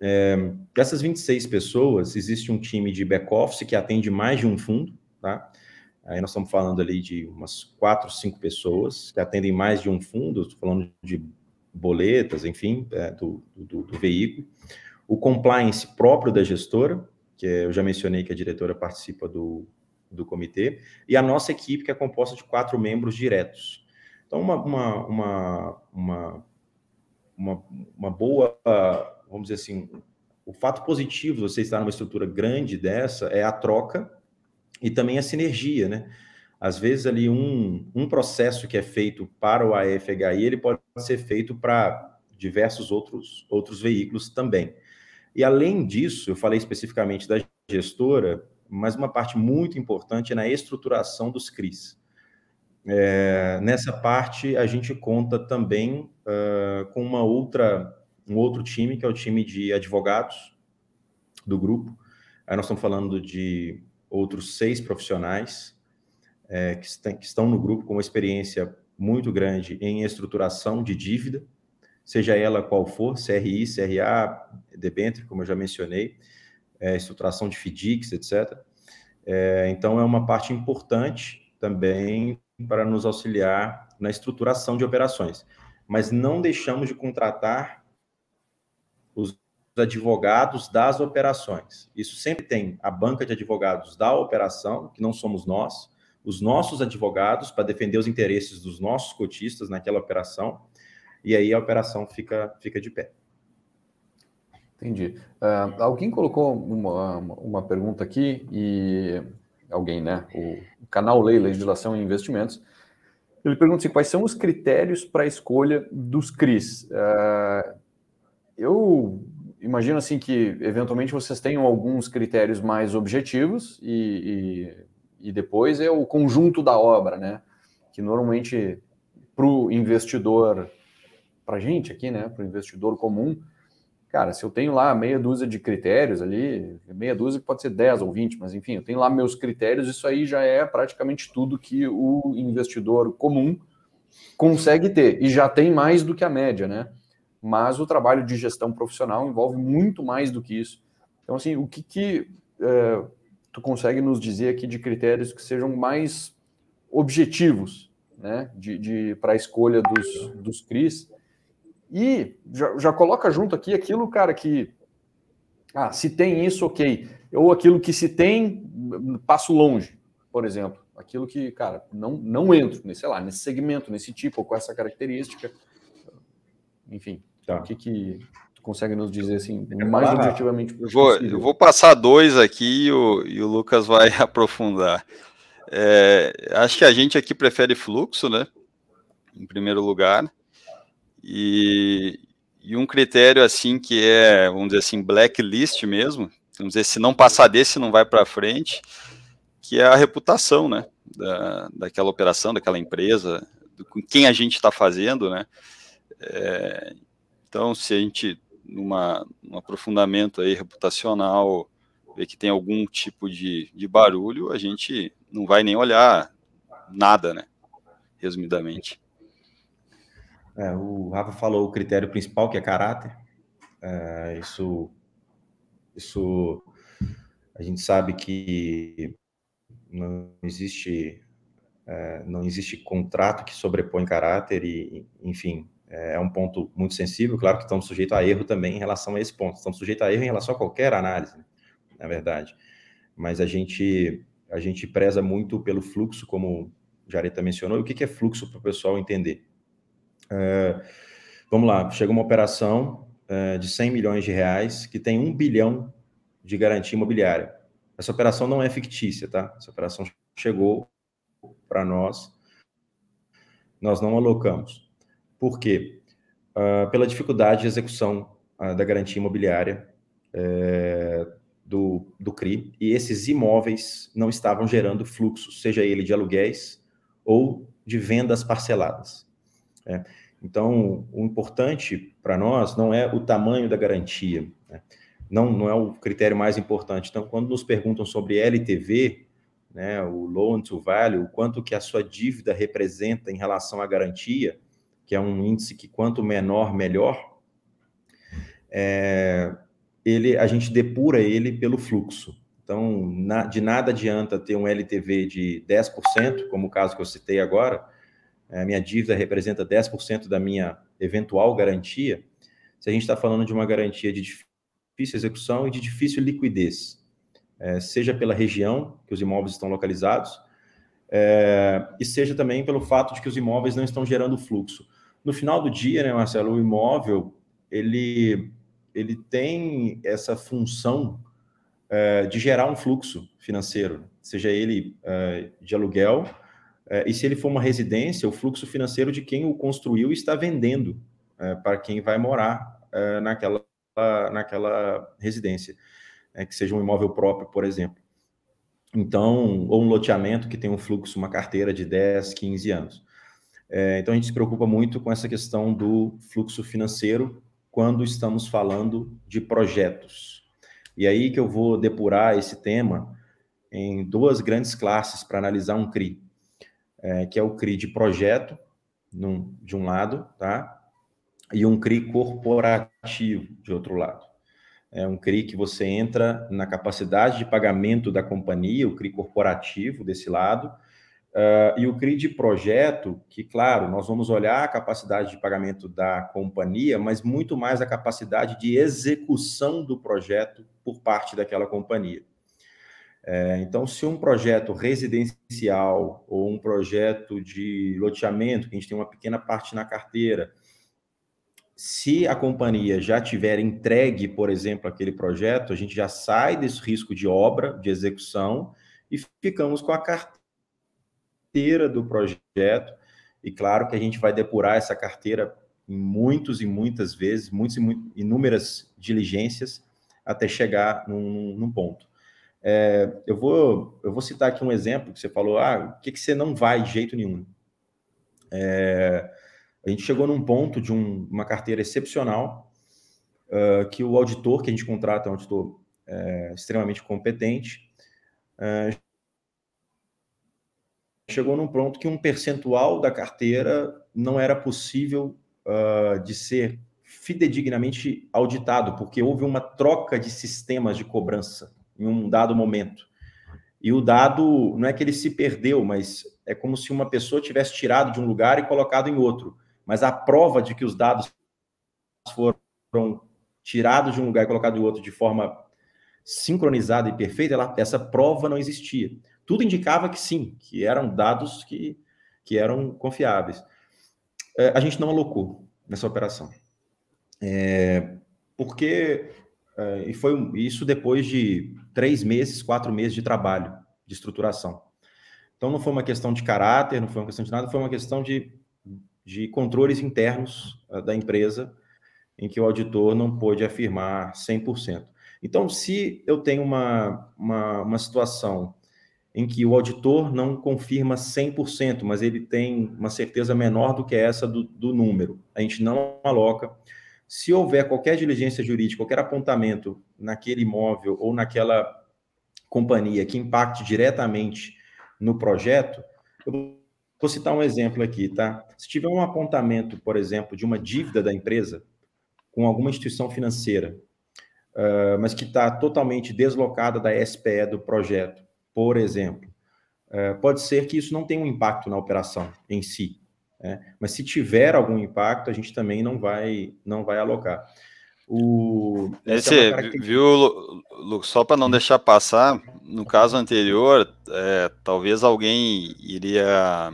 Speaker 3: É, dessas 26 pessoas, existe um time de back-office que atende mais de um fundo, tá? Aí nós estamos falando ali de umas quatro, cinco pessoas que atendem mais de um fundo, estou falando de boletas, enfim, é, do, do, do, veículo. O compliance próprio da gestora, que é, eu já mencionei que a diretora participa do, do comitê, e a nossa equipe, que é composta de quatro membros diretos. Então, uma, uma, uma, uma, uma, uma boa, vamos dizer assim, o fato positivo de você estar numa estrutura grande dessa é a troca e também a sinergia, né? Às vezes ali um, um processo que é feito para o AFHI, ele pode ser feito para diversos outros, outros veículos também. E além disso, eu falei especificamente da gestora, mas uma parte muito importante é na estruturação dos CRIs. É, nessa parte, a gente conta também uh, com uma outra, um outro time, que é o time de advogados do grupo. Aí nós estamos falando de outros seis profissionais é, que, que estão no grupo com uma experiência muito grande em estruturação de dívida, seja ela qual for, CRI, CRA, debênture, como eu já mencionei, é, estruturação de FDICs, etc. É, então, é uma parte importante também para nos auxiliar na estruturação de operações. Mas não deixamos de contratar os advogados das operações. Isso sempre tem a banca de advogados da operação, que não somos nós, os nossos advogados para defender os interesses dos nossos cotistas naquela operação, e aí a operação fica, fica de pé.
Speaker 1: Entendi. Uh, alguém colocou uma, uma pergunta aqui, e alguém, né? O canal Lei Legislação e Investimentos. Ele pergunta assim, quais são os critérios para a escolha dos CRIs. Uh, eu imagino assim que eventualmente vocês tenham alguns critérios mais objetivos e, e, e depois é o conjunto da obra, né? Que normalmente para o investidor, para a gente aqui, né? Para o investidor comum, cara, se eu tenho lá meia dúzia de critérios ali, meia dúzia pode ser 10 ou 20, mas enfim, eu tenho lá meus critérios, isso aí já é praticamente tudo que o investidor comum consegue ter, e já tem mais do que a média, né? mas o trabalho de gestão profissional envolve muito mais do que isso. Então, assim, o que, que é, tu consegue nos dizer aqui de critérios que sejam mais objetivos, né, de, de para a escolha dos, dos CRIs? E já, já coloca junto aqui aquilo, cara, que ah, se tem isso, ok. Ou aquilo que se tem, passo longe, por exemplo. Aquilo que, cara, não, não entro, nesse, sei lá, nesse segmento, nesse tipo, ou com essa característica. Enfim. Tá. O que, que tu consegue nos dizer assim, mais ah, objetivamente
Speaker 2: eu vou, eu vou passar dois aqui e o, e o Lucas vai aprofundar. É, acho que a gente aqui prefere fluxo, né? Em primeiro lugar. E, e um critério assim que é, vamos dizer assim, blacklist mesmo, vamos dizer, se não passar desse, não vai para frente, que é a reputação, né? Da, daquela operação, daquela empresa, do, com quem a gente está fazendo, né? É, então, se a gente, numa, num aprofundamento aí reputacional, ver que tem algum tipo de, de barulho, a gente não vai nem olhar nada, né? Resumidamente.
Speaker 3: É, o Rafa falou o critério principal, que é caráter. É, isso, isso a gente sabe que não existe, é, não existe contrato que sobrepõe caráter e, enfim, é um ponto muito sensível, claro que estamos sujeitos a erro também em relação a esse ponto. Estamos sujeitos a erro em relação a qualquer análise, na verdade. Mas a gente, a gente preza muito pelo fluxo, como o Jareta mencionou. E o que é fluxo para o pessoal entender? É, vamos lá, chega uma operação é, de 100 milhões de reais que tem um bilhão de garantia imobiliária. Essa operação não é fictícia, tá? Essa operação chegou para nós, nós não alocamos. Por quê? Uh, pela dificuldade de execução uh, da garantia imobiliária é, do, do CRI, e esses imóveis não estavam gerando fluxo, seja ele de aluguéis ou de vendas parceladas. É. Então, o importante para nós não é o tamanho da garantia, né? não, não é o critério mais importante. Então, quando nos perguntam sobre LTV, né, o loan to value, o quanto que a sua dívida representa em relação à garantia, que é um índice que quanto menor, melhor, é, ele, a gente depura ele pelo fluxo. Então, na, de nada adianta ter um LTV de 10%, como o caso que eu citei agora, a minha dívida representa 10% da minha eventual garantia, se a gente está falando de uma garantia de difícil execução e de difícil liquidez, é, seja pela região que os imóveis estão localizados, é, e seja também pelo fato de que os imóveis não estão gerando fluxo. No final do dia, né, Marcelo, o imóvel ele, ele tem essa função é, de gerar um fluxo financeiro, seja ele é, de aluguel, é, e se ele for uma residência, o fluxo financeiro de quem o construiu está vendendo para quem vai morar naquela, naquela residência, que seja um imóvel próprio, por exemplo. Então, ou um loteamento que tem um fluxo, uma carteira de 10, 15 anos. Então, a gente se preocupa muito com essa questão do fluxo financeiro quando estamos falando de projetos. E aí que eu vou depurar esse tema em duas grandes classes para analisar um CRI, é, que é o CRI de projeto, num, de um lado, tá? E um CRI corporativo, de outro lado. É um CRI que você entra na capacidade de pagamento da companhia, o CRI corporativo desse lado, Uh, e o CRI de projeto, que, claro, nós vamos olhar a capacidade de pagamento da companhia, mas muito mais a capacidade de execução do projeto por parte daquela companhia. É, então, se um projeto residencial ou um projeto de loteamento, que a gente tem uma pequena parte na carteira, se a companhia já tiver entregue, por exemplo, aquele projeto, a gente já sai desse risco de obra, de execução, e ficamos com a carteira carteira do projeto, e claro que a gente vai depurar essa carteira em muitos e muitas vezes, muitas e inúmeras diligências, até chegar num, num ponto. É, eu, vou, eu vou citar aqui um exemplo que você falou, ah, o que, que você não vai de jeito nenhum? É, a gente chegou num ponto de um, uma carteira excepcional, uh, que o auditor que a gente contrata é um auditor é, extremamente competente, uh, chegou num ponto que um percentual da carteira não era possível uh, de ser fidedignamente auditado, porque houve uma troca de sistemas de cobrança em um dado momento. E o dado não é que ele se perdeu, mas é como se uma pessoa tivesse tirado de um lugar e colocado em outro. Mas a prova de que os dados foram tirados de um lugar e colocados em outro de forma sincronizada e perfeita, ela, essa prova não existia tudo indicava que sim, que eram dados que, que eram confiáveis. É, a gente não alocou nessa operação. É, porque, é, e foi isso depois de três meses, quatro meses de trabalho, de estruturação. Então, não foi uma questão de caráter, não foi uma questão de nada, foi uma questão de, de controles internos uh, da empresa, em que o auditor não pôde afirmar 100%. Então, se eu tenho uma, uma, uma situação em que o auditor não confirma 100%, mas ele tem uma certeza menor do que essa do, do, número. A gente não aloca. Se houver qualquer diligência jurídica, qualquer apontamento naquele imóvel ou naquela companhia que impacte diretamente no projeto, eu vou citar um exemplo aqui, tá? Se tiver um apontamento, por exemplo, de uma dívida da empresa com alguma instituição financeira, uh, mas que está totalmente deslocada da SPE do projeto, por exemplo. É, pode ser que isso não tenha um impacto na operação em si, né? mas se tiver algum impacto, a gente também não vai, não vai alocar.
Speaker 2: O, Esse, é característica... viu, Lu, só para não uhum. deixar passar, no caso anterior, é, talvez alguém iria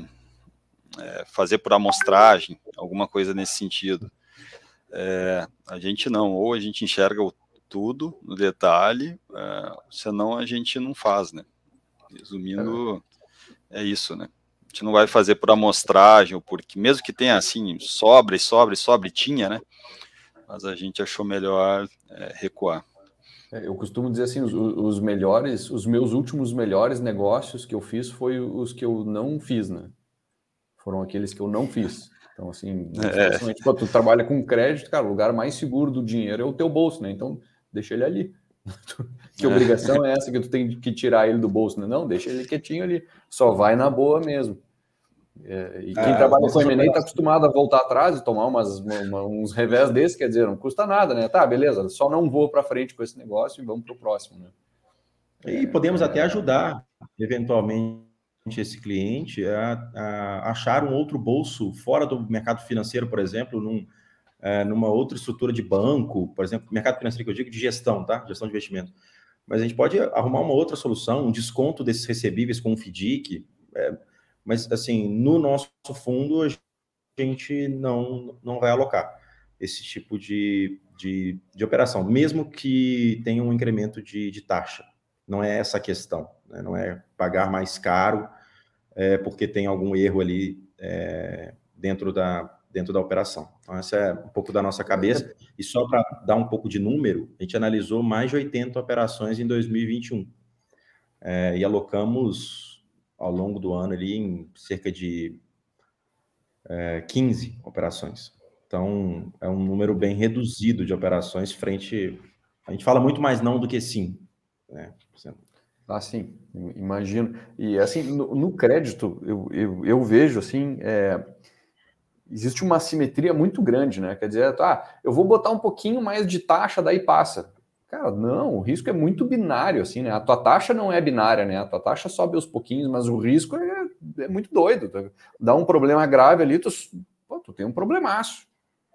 Speaker 2: é, fazer por amostragem, alguma coisa nesse sentido. É, a gente não, ou a gente enxerga o, tudo no detalhe, é, senão a gente não faz, né? Resumindo, é isso, né? A gente não vai fazer por amostragem, porque mesmo que tenha assim, sobre, sobre, sobre, tinha, né? Mas a gente achou melhor é, recuar.
Speaker 1: É, eu costumo dizer assim, os, os, melhores, os meus últimos melhores negócios que eu fiz foi os que eu não fiz, né? Foram aqueles que eu não fiz. Então, assim, é. quando tu trabalha com crédito, cara, o lugar mais seguro do dinheiro é o teu bolso, né? Então, deixa ele ali. que obrigação é essa que tu tem que tirar ele do bolso? Né? Não, deixa ele quietinho ali, só vai na boa mesmo. É, e quem é, trabalha com M&A está acostumado a voltar atrás e tomar umas, uma, uns revés desses, quer dizer, não custa nada, né? Tá, beleza, só não vou para frente com esse negócio e vamos para o próximo, né?
Speaker 3: E podemos até ajudar, eventualmente, esse cliente a, a, achar um outro bolso fora do mercado financeiro, por exemplo, num, é, numa outra estrutura de banco, por exemplo, mercado financeiro que eu digo de gestão, tá? Gestão de investimento. Mas a gente pode arrumar uma outra solução, um desconto desses recebíveis com o FDIC. É, mas, assim, no nosso fundo, a gente não, não vai alocar esse tipo de, de, de operação, mesmo que tenha um incremento de, de taxa. Não é essa a questão, né? não é pagar mais caro é, porque tem algum erro ali é, dentro, da, dentro da operação. Então, essa é um pouco da nossa cabeça. E só para dar um pouco de número, a gente analisou mais de 80 operações em 2021 é, e alocamos ao longo do ano ali em cerca de é, 15 operações. Então, é um número bem reduzido de operações frente. A gente fala muito mais não do que sim. Né?
Speaker 1: Ah, sim, imagino. E assim, no, no crédito, eu, eu, eu, vejo assim, é, existe uma simetria muito grande, né? Quer dizer, tá, eu vou botar um pouquinho mais de taxa, daí passa. Cara, não, o risco é muito binário, assim, né? A tua taxa não é binária, né? A tua taxa sobe aos pouquinhos, mas o risco é, é muito doido. Dá um problema grave ali, tu, pô, tu tem um problemaço.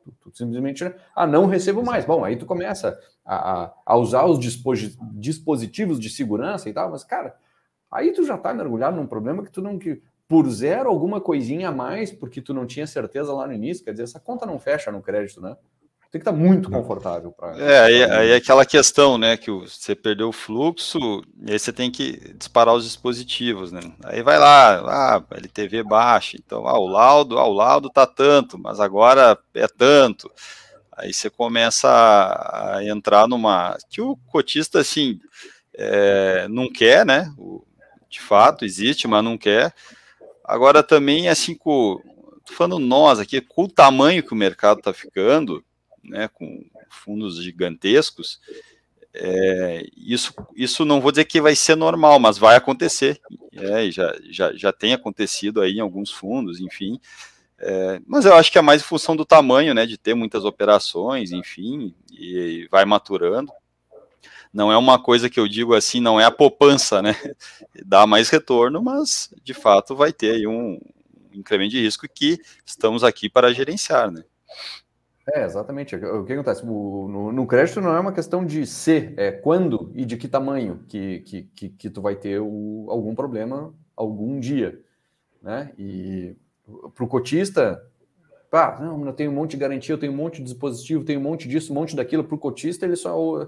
Speaker 1: Tu, tu simplesmente, ah, não recebo mais. Bom, aí tu começa a, a usar os dispositivos de segurança e tal, mas, cara, aí tu já tá mergulhado num problema que tu não. Que, por zero alguma coisinha a mais, porque tu não tinha certeza lá no início, quer dizer, essa conta não fecha no crédito, né? tem que estar muito confortável para.
Speaker 2: É, aí, aí é aquela questão, né? Que você perdeu o fluxo, e aí você tem que disparar os dispositivos, né? Aí vai lá, ah, LTV baixa, então, ah, o laudo, ah, o laudo tá tanto, mas agora é tanto. Aí você começa a, a entrar numa. que o cotista, assim, é, não quer, né? O, de fato, existe, mas não quer. Agora também, assim, com. Tô falando nós aqui, com o tamanho que o mercado está ficando, né, com fundos gigantescos, é, isso, isso não vou dizer que vai ser normal, mas vai acontecer. É, já, já, já tem acontecido aí em alguns fundos, enfim. É, mas eu acho que é mais em função do tamanho, né, de ter muitas operações, enfim, e, e vai maturando. Não é uma coisa que eu digo assim, não é a poupança, né? Dá mais retorno, mas de fato vai ter aí um incremento de risco que estamos aqui para gerenciar, né?
Speaker 1: É, exatamente. O que acontece? O, no, no, crédito não é uma questão de ser, é quando e de que tamanho que, que, que, que tu vai ter o, algum problema algum dia. Né? E para o cotista, pá, não, eu tenho um monte de garantia, eu tenho um monte de dispositivo, tenho um monte disso, um monte daquilo. Para o cotista, ele só.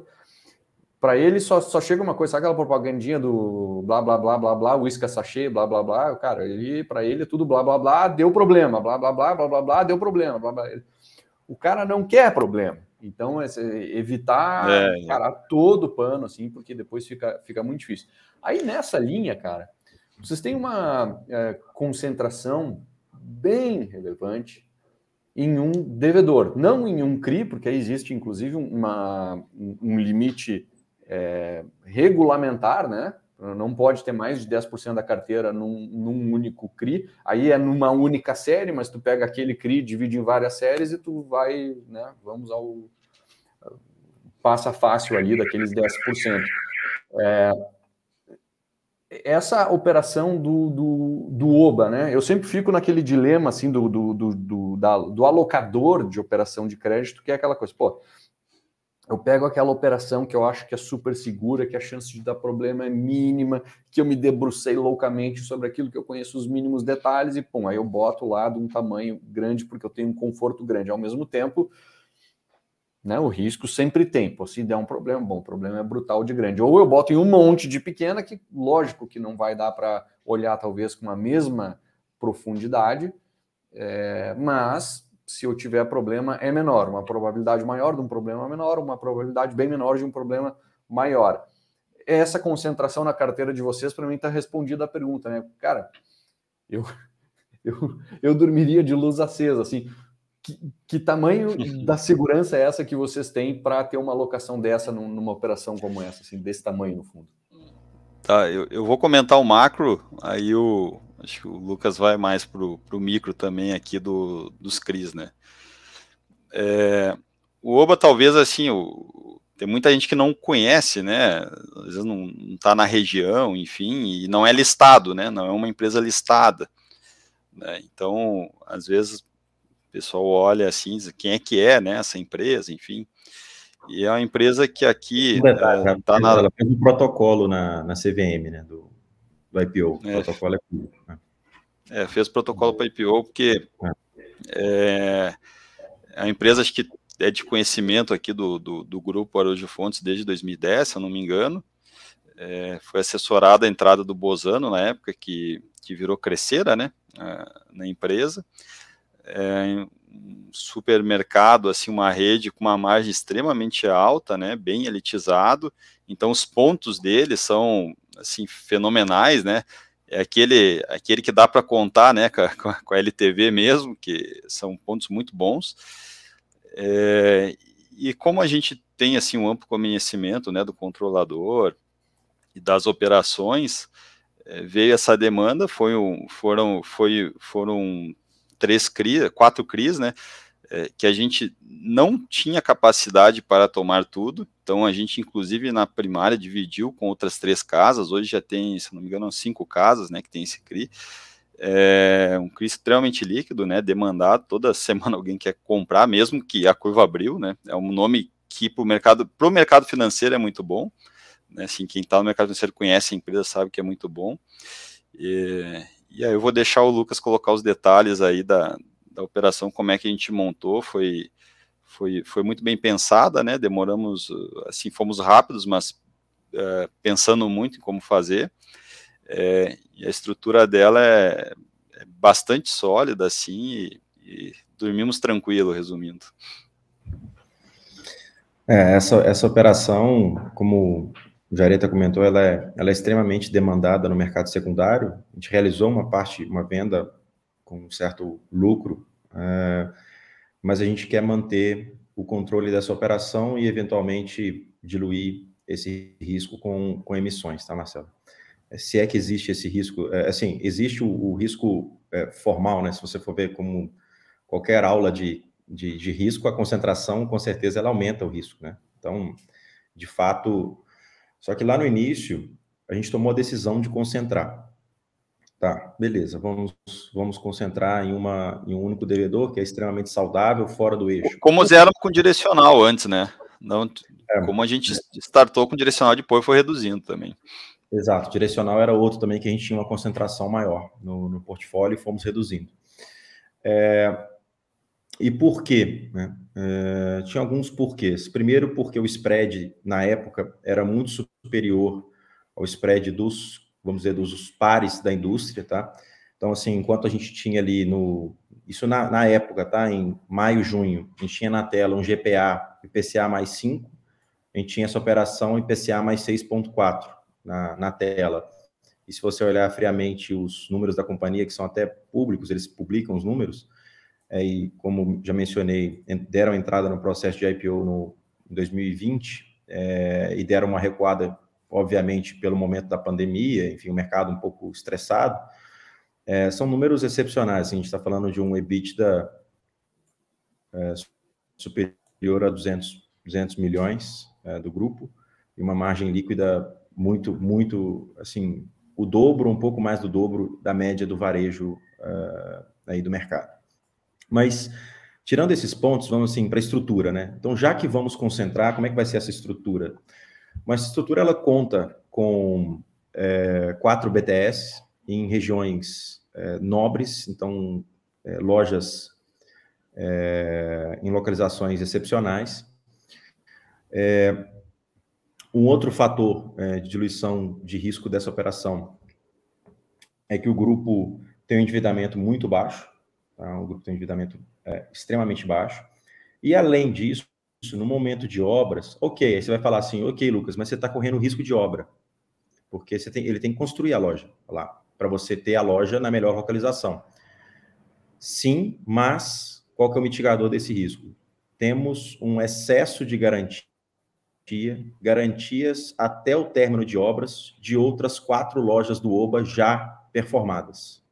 Speaker 1: Para ele só, só chega uma coisa, sabe aquela propagandinha do blá blá blá blá blá, uísca sachê, blá blá blá, cara, ele para ele é tudo blá blá blá, deu problema, blá blá blá blá blá blá, deu problema, blá blá. O cara não quer problema. Então, é evitar é, é. cara, todo o pano, assim, porque depois fica, fica muito difícil. Aí nessa linha, cara, vocês têm uma é, concentração bem relevante em um devedor, não em um CRI, porque aí existe inclusive uma, um limite é, regulamentar, né? Não pode ter mais de 10% da carteira num, num, único CRI. Aí é numa única série, mas tu pega aquele CRI, divide em várias séries e tu vai, né? Vamos ao passa fácil ali daqueles 10%. É, essa operação do, do, do, OBA, né? Eu sempre fico naquele dilema assim do, do, do, do, da, do alocador de operação de crédito, que é aquela coisa, pô, eu pego aquela operação que eu acho que é super segura, que a chance de dar problema é mínima, que eu me debrucei loucamente sobre aquilo que eu conheço os mínimos detalhes e pum, aí eu boto lá de um tamanho grande porque eu tenho um conforto grande. Ao mesmo tempo, né, o risco sempre tem. Pô, se der um problema, bom, o problema é brutal de grande. Ou eu boto em um monte de pequena que, lógico, que não vai dar para olhar talvez com a mesma profundidade, é, mas se eu tiver problema, é menor. Uma probabilidade maior de um problema menor, uma probabilidade bem menor de um problema maior. Essa concentração na carteira de vocês, para mim, está respondida a pergunta, né? Cara, eu, eu, eu dormiria de luz acesa, assim. que, que, tamanho da segurança é essa que vocês têm para ter uma alocação dessa numa operação como essa, assim, desse tamanho no fundo?
Speaker 2: Tá, eu, eu vou comentar o macro, aí o, acho que o Lucas vai mais para o micro também aqui do, dos CRIs, né? É, o Oba talvez assim, o, tem muita gente que não conhece, né? Às vezes não está na região, enfim, e não é listado, né? Não é uma empresa listada. Né? Então, às vezes o pessoal olha assim, quem é que é, né? Essa empresa, enfim. E é uma empresa que aqui
Speaker 3: está é, na... Ela fez um protocolo na, na CVM, né? Do, do IPO. O é, protocolo é público. Né?
Speaker 2: É, fez protocolo para IPO porque é. é a empresa acho que é de conhecimento aqui do, do, do grupo Araújo Fontes desde 2010, se eu não me engano. É, foi assessorada a entrada do Bozano na época, que, que virou Crescera, né, na empresa. É, um supermercado, assim, uma rede com uma margem extremamente alta, né, bem elitizado. Então, os pontos dele são, assim, fenomenais, né, é aquele, aquele que dá para contar, né, com a, com a LTV mesmo, que são pontos muito bons. É, e como a gente tem assim um amplo conhecimento né, do controlador e das operações, é, veio essa demanda, foi um, foram, foi, foram três CRIs, quatro CRIs, né, é, que a gente não tinha capacidade para tomar tudo, então a gente inclusive na primária dividiu com outras três casas, hoje já tem, se não me engano, cinco casas, né, que tem esse CRI, é um CRI extremamente líquido, né, demandado, toda semana alguém quer comprar, mesmo que a curva abriu, né, é um nome que para o mercado, pro mercado financeiro é muito bom, né, assim, quem está no mercado financeiro conhece a empresa sabe que é muito bom, e, e aí eu vou deixar o Lucas colocar os detalhes aí da, da operação, como é que a gente montou, foi, foi, foi muito bem pensada, né, demoramos, assim, fomos rápidos, mas uh, pensando muito em como fazer, é, e a estrutura dela é, é bastante sólida, assim, e, e, dormimos tranquilo, resumindo.
Speaker 3: É, essa, essa operação, como o Jareta comentou, ela é, ela é extremamente demandada no mercado secundário. A gente realizou uma parte, uma venda com um certo lucro, é, mas a gente quer manter o controle dessa operação e, eventualmente, diluir esse risco com, com emissões, tá, Marcelo? se é que existe esse risco, é, assim, existe o, o risco é, formal, né? Se você for ver como qualquer aula de, de, de, risco, a concentração, com certeza, ela aumenta o risco, né? Então, de fato, só que lá no início, a gente tomou a decisão de concentrar. Tá, beleza, vamos, vamos concentrar em, uma, em um único devedor que é extremamente saudável, fora do eixo.
Speaker 2: Como zero com direcional antes, né? Não, é, como a gente startou com direcional, depois foi reduzindo também.
Speaker 3: Exato, direcional era outro também que a gente tinha uma concentração maior no, no portfólio e fomos reduzindo. É, e por quê? Né? É, tinha alguns porquês. Primeiro, porque o spread, na época, era muito superior ao spread dos, vamos dizer, dos pares da indústria, tá? Então, assim, enquanto a gente tinha ali no... Isso na, na época, tá? Em maio, junho, a gente tinha na tela um GPA IPCA mais 5, a gente tinha essa operação IPCA mais 6,4 na, na tela. E se você olhar friamente os números da companhia, que são até públicos, eles publicam os números, é, e como já mencionei, deram entrada no processo de IPO no, em 2020 é, e deram uma recuada, obviamente, pelo momento da pandemia, enfim, o mercado um pouco estressado. É, são números excepcionais, assim, a gente está falando de um EBITDA é, superior a 200, 200 milhões é, do grupo e uma margem líquida muito, muito, assim, o dobro, um pouco mais do dobro da média do varejo uh, aí do mercado. Mas, tirando esses pontos, vamos assim para a estrutura, né? Então, já que vamos concentrar, como é que vai ser essa estrutura? Uma estrutura, ela conta com é, quatro BTS em regiões é, nobres, então, é, lojas em localizações excepcionais. É, um outro fator é, de diluição de risco dessa operação é que o grupo tem um endividamento muito baixo, tá? o grupo tem um endividamento é, extremamente baixo, e além disso, no momento de obras, ok, aí você vai falar assim, ok, Lucas, mas você está correndo risco de obra, porque você tem, ele tem que construir a loja lá, para você ter a loja na melhor localização. Sim, mas qual que é o mitigador desse risco? Temos um excesso de garantia, garantias até o término de obras de outras quatro lojas do OBA já performadas.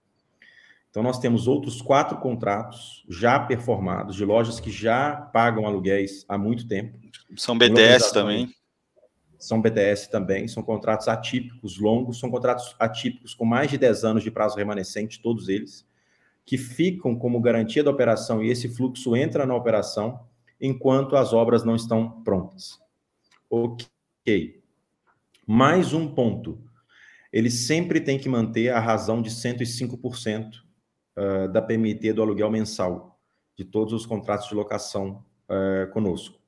Speaker 3: Então, nós temos outros quatro contratos já performados de lojas que já pagam aluguéis há muito tempo.
Speaker 2: São BTS também.
Speaker 3: São BTS também, são contratos atípicos, longos, são contratos atípicos com mais de 10 anos de prazo remanescente, todos eles, que ficam como garantia da operação e esse fluxo entra na operação enquanto as obras não estão prontas. Ok. Mais um ponto. Ele sempre tem que manter a razão de 105% uh, da PMT do aluguel mensal de todos os contratos de locação uh, conosco.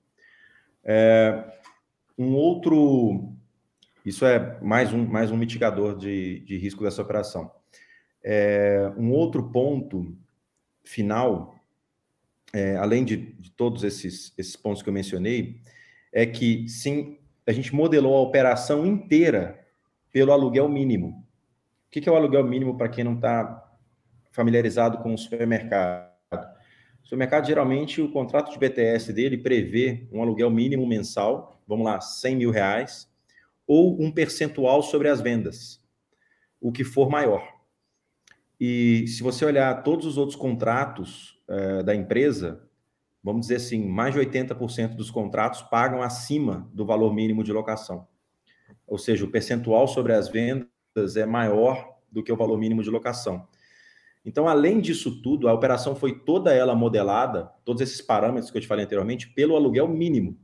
Speaker 3: Um outro, isso é mais um, mais um mitigador de, de risco dessa operação. Um outro ponto final, além de, de, todos esses, esses pontos que eu mencionei, é que sim, a gente modelou a operação inteira pelo aluguel mínimo. O que é o aluguel mínimo para quem não está familiarizado com o supermercado. O supermercado, geralmente, o contrato de BTS dele prevê um aluguel mínimo mensal, vamos lá, 100 mil reais, ou um percentual sobre as vendas, o que for maior. E se você olhar todos os outros contratos uh, da empresa, vamos dizer assim, mais de 80% dos contratos pagam acima do valor mínimo de locação. Ou seja, o percentual sobre as vendas é maior do que o valor mínimo de locação. Então, além disso tudo, a operação foi toda ela modelada, todos esses parâmetros que eu te falei anteriormente, pelo aluguel mínimo.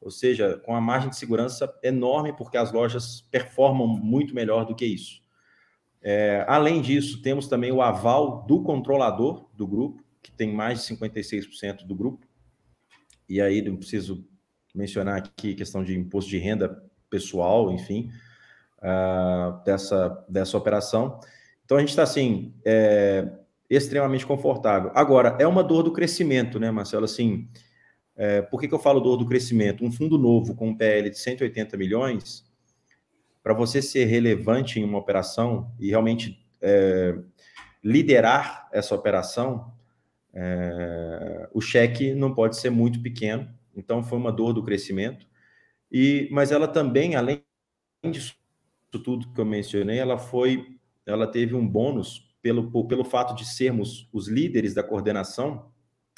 Speaker 3: Ou seja, com a margem de segurança enorme, porque as lojas performam muito melhor do que isso. É, além disso, temos também o aval do controlador do grupo, que tem mais de 56% do grupo. E aí, não preciso mencionar aqui questão de imposto de renda pessoal, enfim, uh, dessa, dessa operação. Então a gente está assim, é, extremamente confortável. Agora, é uma dor do crescimento, né, Marcelo? Assim, é, por que, que eu falo dor do crescimento? Um fundo novo com um PL de 180 milhões, para você ser relevante em uma operação e realmente é, liderar essa operação, é, o cheque não pode ser muito pequeno. Então, foi uma dor do crescimento. E, mas ela também, além disso tudo que eu mencionei, ela foi ela teve um bônus pelo, pelo fato de sermos os líderes da coordenação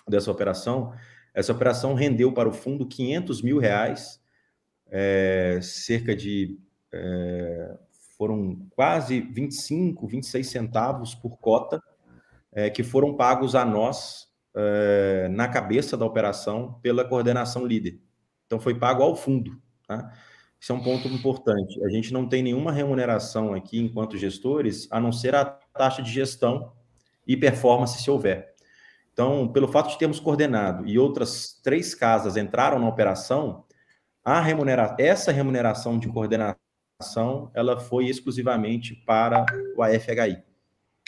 Speaker 3: dessa operação. Essa operação rendeu para o fundo 500 mil reais, é, cerca de. É, foram quase 25, 26 centavos por cota, é, que foram pagos a nós é, na cabeça da operação pela coordenação líder. Então, foi pago ao fundo. Tá? Isso é um ponto importante. A gente não tem nenhuma remuneração aqui, enquanto gestores, a não ser a taxa de gestão e performance, se houver. Então, pelo fato de termos coordenado e outras três casas entraram na operação, a remunera essa remuneração de coordenação ela foi exclusivamente para o AFHI,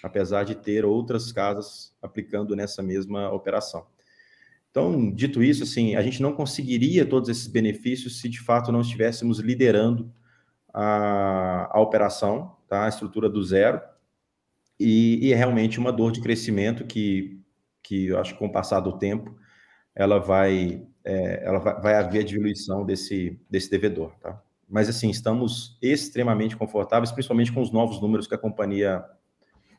Speaker 3: apesar de ter outras casas aplicando nessa mesma operação. Então, dito isso, assim, a gente não conseguiria todos esses benefícios se de fato não estivéssemos liderando a, a operação, tá? a estrutura do zero, e, e, é realmente uma dor de crescimento que, que eu acho que com o passar do tempo ela vai, é, ela vai, vai haver a diluição desse, desse devedor. Tá? Mas, assim, estamos extremamente confortáveis, principalmente com os novos números que a companhia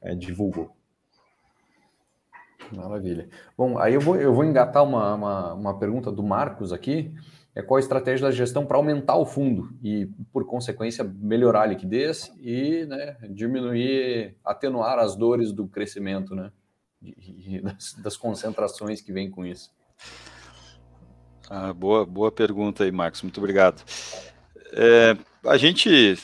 Speaker 3: é, divulgou.
Speaker 1: Maravilha. Bom, aí eu vou, eu vou engatar uma, uma, uma pergunta do Marcos aqui. É qual a estratégia da gestão para aumentar o fundo e, por consequência, melhorar a liquidez e né, diminuir, atenuar as dores do crescimento, né? E, das, das, concentrações que vem com isso.
Speaker 2: Ah, boa, boa pergunta aí, Marcos. Muito obrigado. É, a gente,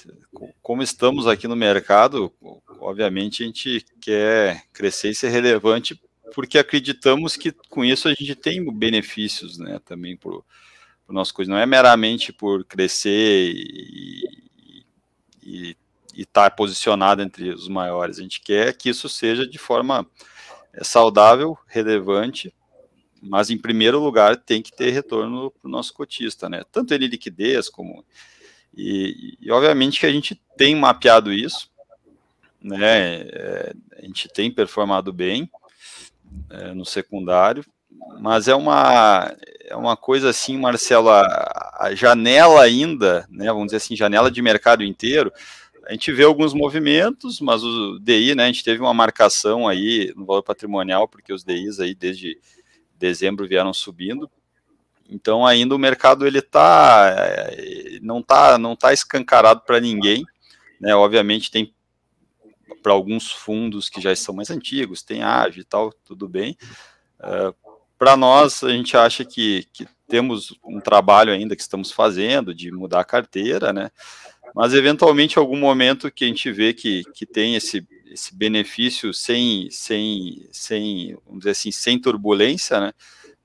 Speaker 2: como estamos aqui no mercado, obviamente a gente quer crescer e ser relevante porque acreditamos que com isso a gente tem benefícios, né, também para o nosso coisa. Não é meramente por crescer e estar tá posicionado entre os maiores. A gente quer que isso seja de forma é, saudável, relevante, mas em primeiro lugar tem que ter retorno para o nosso cotista, né? Tanto ele liquidez como e, e, obviamente que a gente tem mapeado isso, né? É, a gente tem performado bem é, no secundário, mas é uma, é uma coisa assim, Marcelo, a, a, janela ainda, né, vamos dizer assim, janela de mercado inteiro, a gente vê alguns movimentos, mas o DI, né, a gente teve uma marcação aí no valor patrimonial, porque os DIs aí desde dezembro vieram subindo, então ainda o mercado ele tá, é, não tá, não tá escancarado para ninguém, né, obviamente tem para alguns fundos que já são mais antigos, tem ágio e tal, tudo bem, uh, para nós, a gente acha que, que, temos um trabalho ainda que estamos fazendo de mudar a carteira, né? Mas eventualmente, algum momento que a gente vê que, que tem esse, esse benefício sem, sem, sem, vamos dizer assim, sem turbulência, né?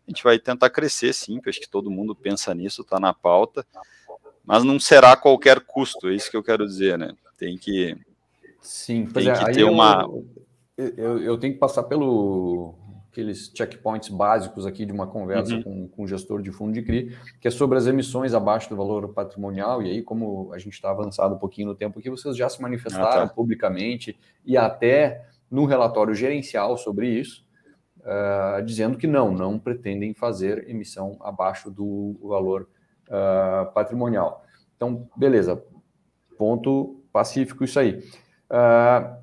Speaker 2: A gente vai tentar crescer, sim, acho que todo mundo pensa nisso, está na pauta, mas não será a qualquer custo, é isso que eu quero dizer, né? Tem que,
Speaker 1: sim, tem é, que ter uma. Eu, eu, eu tenho que passar pelo aqueles checkpoints básicos aqui de uma conversa uhum. com, com o gestor de fundo de CRI, que é sobre as emissões abaixo do valor patrimonial, e aí, como a gente está avançado um pouquinho no tempo aqui, vocês já se manifestaram ah, tá. publicamente e até no relatório gerencial sobre isso, uh, dizendo que não, não pretendem fazer emissão abaixo do valor uh, patrimonial. Então, beleza, ponto pacífico isso aí. Uh,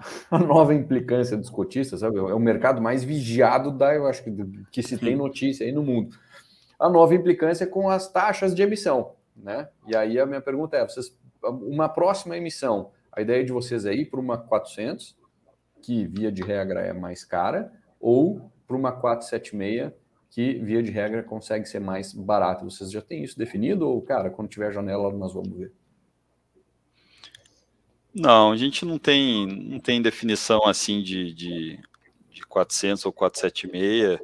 Speaker 1: a nova implicância dos cotistas, sabe? É o mercado mais vigiado da, eu acho que, que se tem notícia aí no mundo. A nova implicância com as taxas de emissão, né? E aí a minha pergunta é, vocês, uma próxima emissão, a ideia de vocês é ir para uma 400, que via de regra é mais cara, ou para uma 476, que via de regra consegue ser mais barata. Vocês já têm isso definido ou, cara, quando tiver janela nós vamos ver?
Speaker 2: Não, a gente não tem, não tem definição assim de, de, de 400 ou 476.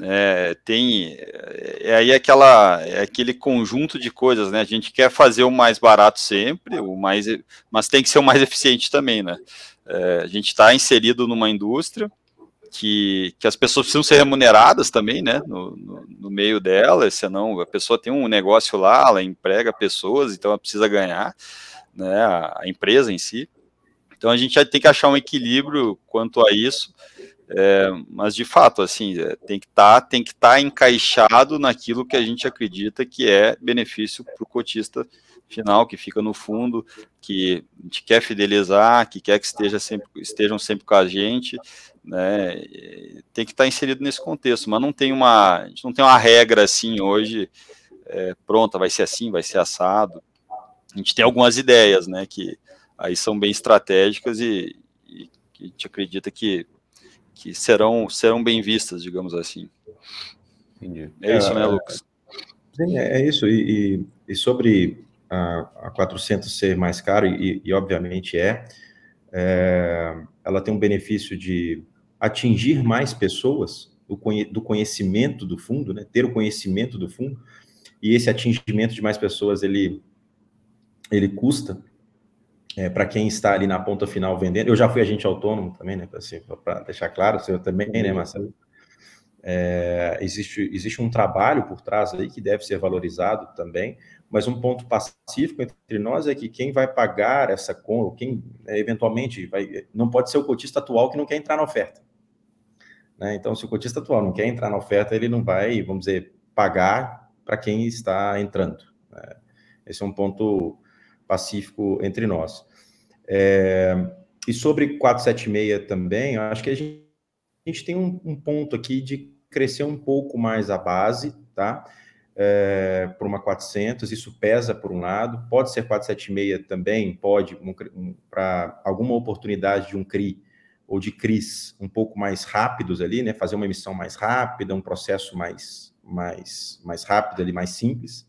Speaker 2: É, tem é, é aí aquela é aquele conjunto de coisas, né? A gente quer fazer o mais barato sempre, o mais, mas tem que ser o mais eficiente também, né? É, a gente está inserido numa indústria que, que as pessoas precisam ser remuneradas também, né? No, no, no meio dela, senão a pessoa tem um negócio lá, ela emprega pessoas, então ela precisa ganhar né, a, empresa em si. Então a gente tem que achar um equilíbrio quanto a isso, é, mas de fato, assim, é, tem que tá, estar tá encaixado naquilo que a gente acredita que é benefício para o cotista final, que fica no fundo, que a gente quer fidelizar, que quer que esteja sempre, estejam sempre com a gente, né? Tem que estar tá inserido nesse contexto, mas não tem uma, não tem uma regra assim hoje é, pronta, vai ser assim, vai ser assado a gente tem algumas ideias, né, que aí são bem estratégicas e, e que a gente acredita que, que serão, serão bem vistas, digamos assim. Entendi. É isso, né, é, Lucas?
Speaker 3: Sim, é, é isso. E, e, e sobre a, a 400 ser mais caro, e, e obviamente é, é, ela tem um benefício de atingir mais pessoas do conhecimento do fundo, né, ter o conhecimento do fundo, e esse atingimento de mais pessoas, ele ele custa é, para quem está ali na ponta final vendendo. Eu já fui agente autônomo também, né? Assim, para deixar claro, o senhor também, né, Marcelo? É, existe, existe um trabalho por trás aí que deve ser valorizado também, mas um ponto pacífico entre nós é que quem vai pagar essa conta, quem né, eventualmente vai, não pode ser o cotista atual que não quer entrar na oferta. Né? Então, se o cotista atual não quer entrar na oferta, ele não vai, vamos dizer, pagar para quem está entrando. Né? Esse é um ponto pacífico entre nós. É, e sobre 476 também, acho que a gente, a gente tem um, um, ponto aqui de crescer um pouco mais a base, tá? É, por uma 400, isso pesa por um lado, pode ser 476 também, pode, um, um, para alguma oportunidade de um CRI ou de CRIs um pouco mais rápidos ali, né? Fazer uma emissão mais rápida, um processo mais, mais, mais rápido ali, mais simples.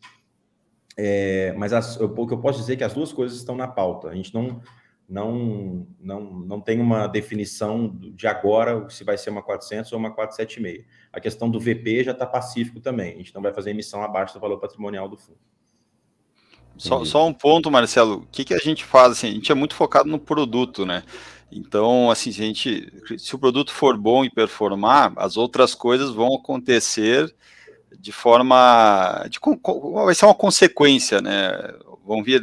Speaker 3: É, mas as, eu, o que eu posso dizer é que as duas coisas estão na pauta. A gente não, não, não, não tem uma definição de agora se vai ser uma 400 ou uma 476. A questão do VP já está pacífico também. A gente não vai fazer emissão abaixo do valor patrimonial do fundo.
Speaker 2: Só, só, um ponto, Marcelo. O que, que a gente faz? Assim, a gente é muito focado no produto, né? Então, assim, gente, se o produto for bom e performar, as outras coisas vão acontecer de forma. De, vai ser uma consequência, né? Vão vir.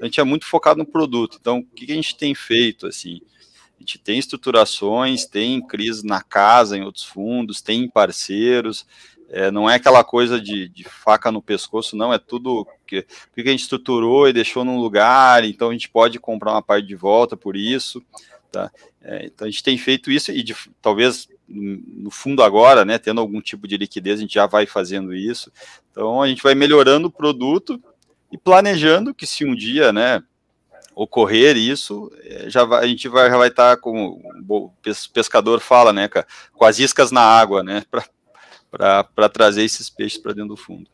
Speaker 2: A gente é muito focado no produto. Então, o que a gente tem feito? Assim, A gente tem estruturações, tem crise na casa, em outros fundos, tem parceiros, é, não é aquela coisa de, de, faca no pescoço, não, é tudo que, que a gente estruturou e deixou num lugar, então a gente pode comprar uma parte de volta por isso. Tá? É, então a gente tem feito isso e de, talvez no fundo agora, né, tendo algum tipo de liquidez, a gente já vai fazendo isso. Então a gente vai melhorando o produto e planejando que se um dia, né, ocorrer isso, é, já vai, a gente vai, já vai estar tá com o pescador fala, né, com as iscas na água, né, para trazer esses peixes para dentro do fundo.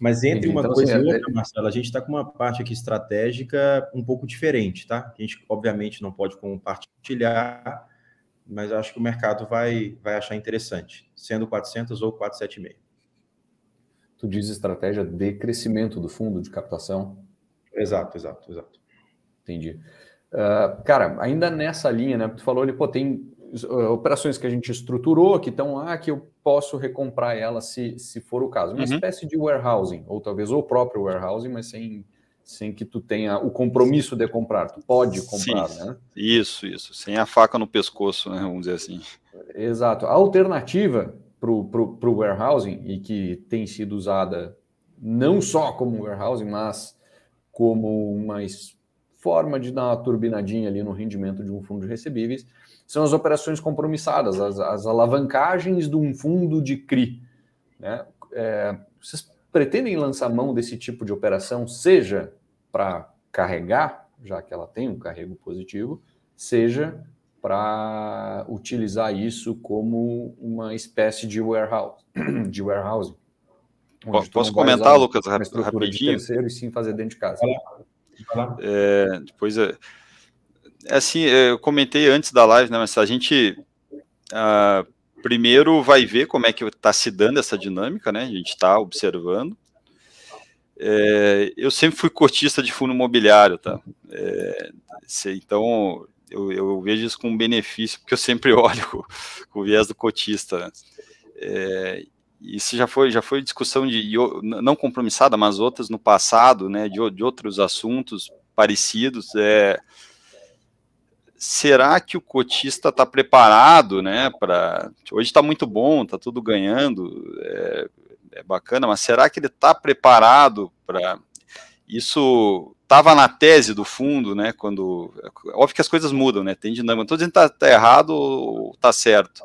Speaker 3: Mas entre uma então, coisa assim, e é outra, Marcelo, a gente está com uma parte aqui estratégica um pouco diferente, tá? A gente, obviamente, não pode compartilhar, mas acho que o mercado vai, vai achar interessante, sendo 400 ou 475.
Speaker 1: Tu diz estratégia de crescimento do fundo de captação?
Speaker 3: Exato, exato, exato.
Speaker 1: Entendi. Uh, cara, ainda nessa linha, né? Tu falou ali, pô, tem uh, operações que a gente estruturou, que estão lá, que eu posso recomprar ela se, se for o caso. Uma uhum. espécie de warehousing, ou talvez o próprio warehousing, mas sem, sem que tu tenha o compromisso de comprar. Tu pode comprar, Sim, né?
Speaker 2: Isso, isso. Sem a faca no pescoço, né? Vamos dizer assim.
Speaker 1: Exato. A alternativa para o warehousing, e que tem sido usada não só como warehousing, mas como uma forma de dar uma turbinadinha ali no rendimento de um fundo de recebíveis, são as operações compromissadas, as, as alavancagens de um fundo de CRI. Né? É, vocês pretendem lançar mão desse tipo de operação, seja para carregar, já que ela tem um carrego positivo, seja para utilizar isso como uma espécie de warehouse, de warehousing.
Speaker 2: Posso comentar, Lucas, rapidinho? De
Speaker 1: terceiro e sim fazer dentro de casa.
Speaker 2: É, depois é, é, assim, é, eu comentei antes da live, né, mas a gente uh, primeiro vai ver como é que está se dando essa dinâmica, né? A gente está observando. É, eu sempre fui cotista de fundo imobiliário, tá? É, então eu, eu, vejo isso com benefício, porque eu sempre olho com, com o viés do cotista. Né? É, isso já foi, já foi discussão de não compromissada, mas outras no passado, né? De, de outros assuntos parecidos. É, será que o cotista está preparado, né? Para hoje está muito bom, está tudo ganhando, é, é, bacana, mas será que ele está preparado para isso? Estava na tese do fundo, né? Quando óbvio que as coisas mudam, né? Tem dinâmica. Estou dizendo que está tá errado ou está certo,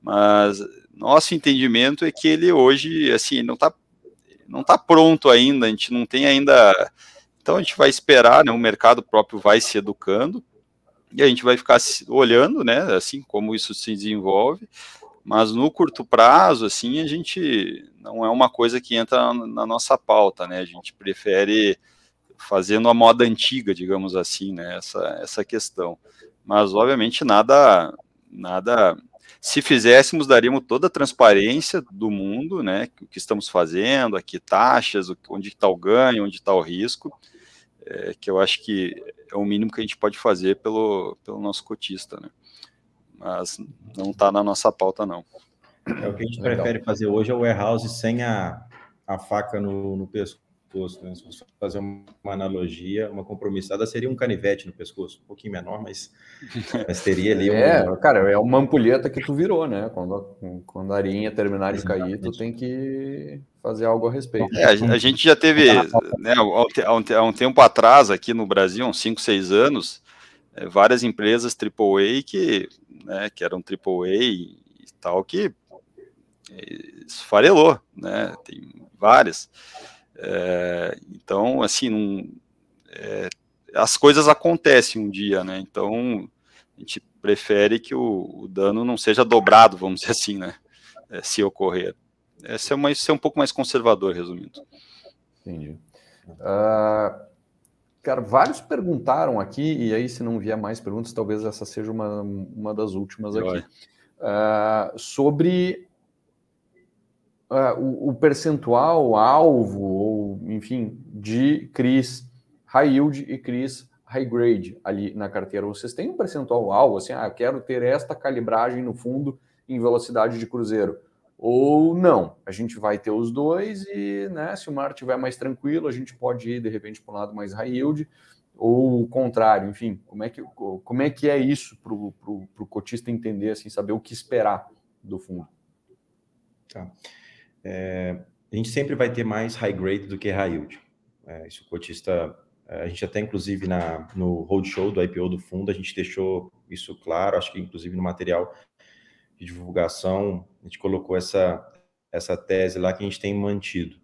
Speaker 2: mas nosso entendimento é que ele hoje, assim, não está não tá pronto ainda. A gente não tem ainda. Então a gente vai esperar, né? O mercado próprio vai se educando e a gente vai ficar olhando, né, assim como isso se desenvolve, mas no curto prazo, assim, a gente não é uma coisa que entra na nossa pauta, né, a gente prefere fazendo a moda antiga, digamos assim, né, essa, essa questão, mas obviamente nada, nada, se fizéssemos, daríamos toda a transparência do mundo, né, o que estamos fazendo, aqui taxas, onde está o ganho, onde está o risco, é, que eu acho que é o mínimo que a gente pode fazer pelo, pelo nosso cotista, né? Mas não está na nossa pauta, não.
Speaker 3: É o que a gente Legal. prefere fazer hoje é o warehouse sem a, a faca no, no pescoço. Né? Se você fazer uma analogia, uma compromissada seria um canivete no pescoço, um pouquinho menor, mas, mas teria ali.
Speaker 1: É, um... cara, é uma ampulheta que tu virou, né? Quando, quando a arinha terminar de Exatamente. cair, tu tem que fazer algo a respeito.
Speaker 2: É, a gente já teve, né, há um, há um tempo atrás, aqui no Brasil, uns 5, 6 anos, é, várias empresas AAA que, né, que eram AAA e tal, que esfarelou, né? Tem várias. É, então, assim, não, é, as coisas acontecem um dia, né? Então, a gente prefere que o, o dano não seja dobrado, vamos dizer assim, né? É, se ocorrer. É, uma, esse é um pouco mais conservador, resumindo.
Speaker 1: Entendi. Uh, cara, vários perguntaram aqui, e aí, se não vier mais perguntas, talvez essa seja uma, uma das últimas aqui. Uh, sobre uh, o, o, percentual alvo, ou enfim, de CRIs high yield e CRIs high grade ali na carteira. Vocês têm um percentual alvo, assim, ah, eu quero ter esta calibragem no fundo em velocidade de cruzeiro. Ou não, a gente vai ter os dois e, né, se o mar estiver mais tranquilo, a gente pode ir de repente para um lado mais high yield. ou o contrário, enfim, como é que, como é, que é isso para o cotista entender, assim, saber o que esperar do fundo?
Speaker 3: Tá. É, a gente sempre vai ter mais high grade do que high yield. É, isso o cotista, é, a gente até inclusive na, no roadshow do IPO do fundo, a gente deixou isso claro, acho que inclusive no material de divulgação, a gente colocou essa, essa tese lá que a gente tem mantido.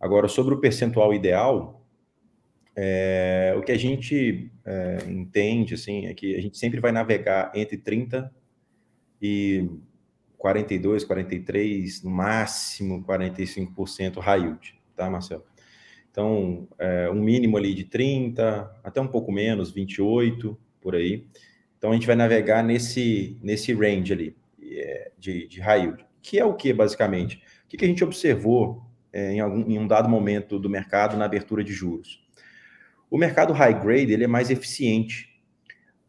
Speaker 3: Agora, sobre o percentual ideal, é, o que a gente é, entende assim, é que a gente sempre vai navegar entre 30% e 42, 43, no máximo 45% high yield, tá, Marcelo? Então, é, um mínimo ali de 30, até um pouco menos, 28, por aí. Então, a gente vai navegar nesse, nesse range ali de, de high yield, que é o que, basicamente? O que, que a gente observou é, em, algum, em um dado momento do mercado na abertura de juros? O mercado high grade ele é mais eficiente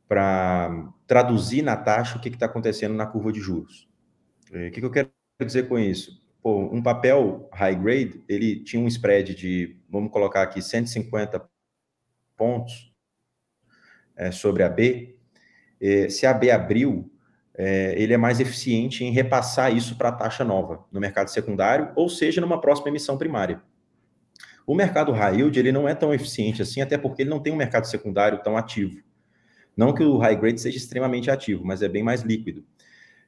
Speaker 3: para traduzir na taxa o que está acontecendo na curva de juros. É, o que, que eu quero dizer com isso? Pô, um papel high grade, ele tinha um spread de, vamos colocar aqui, 150 pontos é, sobre a B. É, se a B abriu, é, ele é mais eficiente em repassar isso para a taxa nova no mercado secundário, ou seja, numa próxima emissão primária. O mercado high yield ele não é tão eficiente assim, até porque ele não tem um mercado secundário tão ativo. Não que o high grade seja extremamente ativo, mas é bem mais líquido.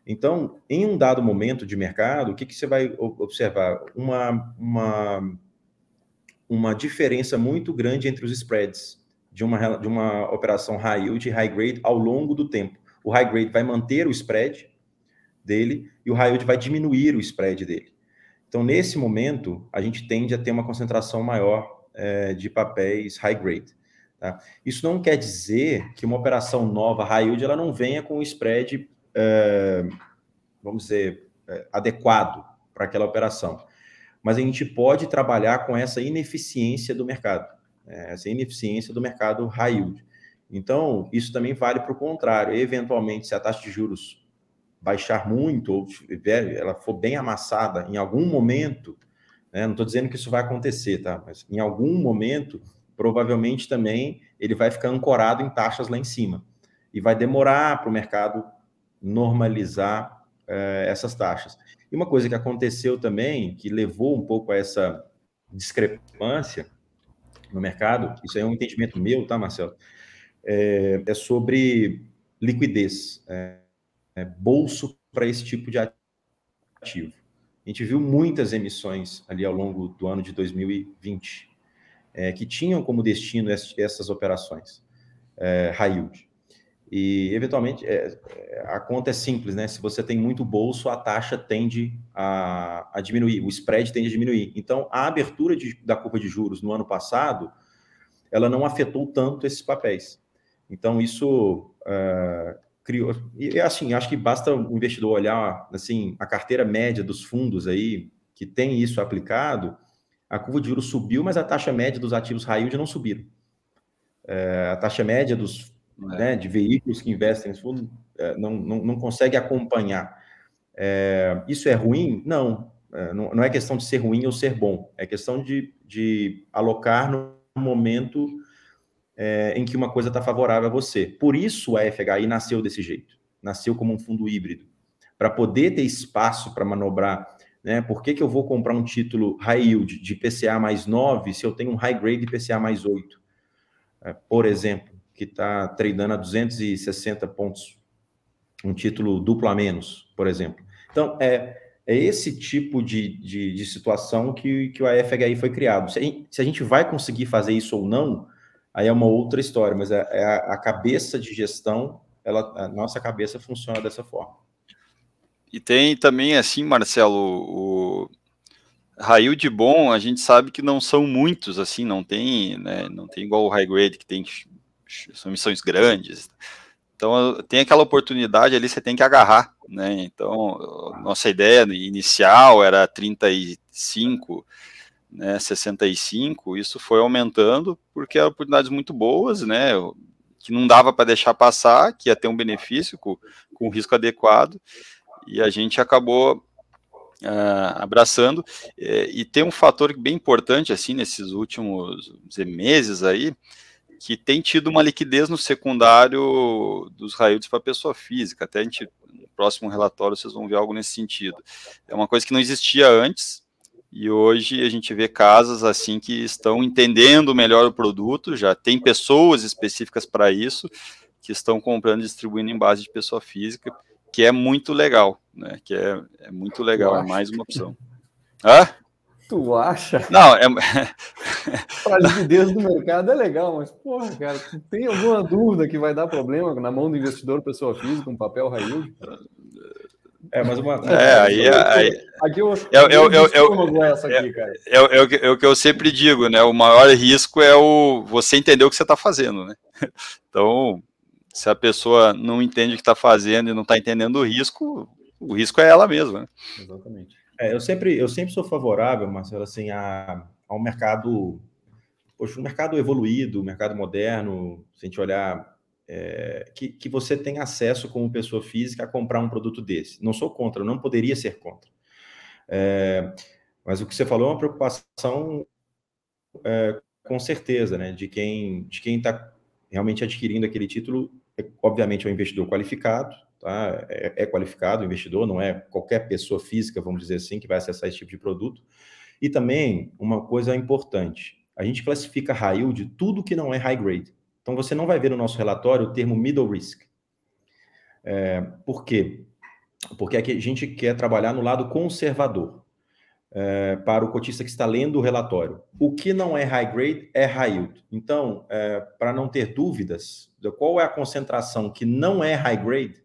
Speaker 3: Então, em um dado momento de mercado, o que, que você vai observar? Uma, uma, uma diferença muito grande entre os spreads de uma, de uma operação high yield e high grade ao longo do tempo. O high grade vai manter o spread dele e o high yield vai diminuir o spread dele. Então, nesse momento, a gente tende a ter uma concentração maior é, de papéis high grade. Tá? Isso não quer dizer que uma operação nova high yield ela não venha com um spread é, vamos dizer, é, adequado para aquela operação. Mas a gente pode trabalhar com essa ineficiência do mercado, né? essa ineficiência do mercado high yield. Então, isso também vale para o contrário. Eventualmente, se a taxa de juros baixar muito, ou ela for bem amassada em algum momento, né? não estou dizendo que isso vai acontecer, tá? Mas em algum momento, provavelmente também ele vai ficar ancorado em taxas lá em cima. E vai demorar para o mercado normalizar eh, essas taxas. E uma coisa que aconteceu também, que levou um pouco a essa discrepância no mercado, isso é um entendimento meu, tá, Marcelo? É, é sobre liquidez, é, é bolso para esse tipo de ativo. A gente viu muitas emissões ali ao longo do ano de 2020 é, que tinham como destino essas operações é, high yield. E, eventualmente, é, é, a conta é simples, né? Se você tem muito bolso, a taxa tende a, a diminuir, o spread tende a diminuir. Então, a abertura de, da curva de juros no ano passado, ela não afetou tanto esses papéis. Então, isso uh, criou... E, assim, acho que basta o investidor olhar, assim, a carteira média dos fundos aí, que tem isso aplicado, a curva de juros subiu, mas a taxa média dos ativos high yield não subiram. Uh, a taxa média dos é. né, de veículos que investem nesse fundo é, não, não, não consegue acompanhar. Isso é ruim? Não, é, não, não é questão de ser ruim ou ser bom, é questão de, de alocar no momento é, em que uma coisa está favorável a você. Por isso a FHI nasceu desse jeito, nasceu como um fundo híbrido, para poder ter espaço para manobrar. Né? Por que, que eu vou comprar um título high yield de PCA mais 9 se eu tenho um high grade de PCA mais 8? É, por exemplo que está treinando a 260 pontos, um título duplo a menos, por exemplo. Então, é, é esse tipo de, de, de situação que, que o AFHI foi criado. Se a, gente, se a, gente, vai conseguir fazer isso ou não, aí é uma outra história, mas é, é a, a, cabeça de gestão, ela, a nossa cabeça funciona dessa forma.
Speaker 2: E tem também, assim, Marcelo, o raio de bom, a gente sabe que não são muitos, assim, não tem, né, não tem igual o high grade, que tem são missões grandes. Então, tem aquela oportunidade ali, você tem que agarrar, né? Então, nossa ideia inicial era 35, né, 65, isso foi aumentando porque eram oportunidades muito boas, né? Que não dava para deixar passar, que ia ter um benefício com, com risco adequado, e a gente acabou Uh, abraçando. E, e, tem um fator bem importante, assim, nesses últimos meses aí, que tem tido uma liquidez no secundário dos raio para pessoa física. Até a gente, no próximo relatório vocês vão ver algo nesse sentido. É uma coisa que não existia antes, e hoje a gente vê casas assim que estão entendendo melhor o produto, já tem pessoas específicas para isso, que estão comprando e distribuindo em base de pessoa física, que é muito legal, né? Que é, é muito legal, é mais uma opção.
Speaker 1: Hã? Tu acha?
Speaker 2: Não, é.
Speaker 1: a liquidez do mercado é legal, mas, porra, cara, tem alguma dúvida que vai dar problema na mão do investidor, pessoa física, um papel raio?
Speaker 2: É, mas uma. É, aí. aí aqui eu, eu, eu, eu, eu, essa aqui, cara. É, é, é, o que eu sempre digo, né? O maior risco é o você entender o que você está fazendo, né? Então, se a pessoa não entende o que está fazendo e não está entendendo o risco, o risco é ela mesma. Né?
Speaker 3: Exatamente. É, eu, sempre, eu sempre sou favorável, Marcelo, assim, a, ao mercado, poxa, um mercado evoluído, um mercado moderno, se a gente olhar, é, que, que você tem acesso como pessoa física a comprar um produto desse. Não sou contra, não poderia ser contra. É, mas o que você falou é uma preocupação é, com certeza, né, de quem de quem está realmente adquirindo aquele título, é, obviamente é um investidor qualificado, tá? É, é, qualificado o investidor, não é qualquer pessoa física, vamos dizer assim, que vai acessar esse tipo de produto. E também, uma coisa importante, a gente classifica high yield tudo que não é high grade. Então, você não vai ver no nosso relatório o termo middle risk. É, por quê? Porque aqui a gente quer trabalhar no lado conservador. É, para o cotista que está lendo o relatório. O que não é high grade é high yield. Então, é, para não ter dúvidas qual é a concentração que não é high grade,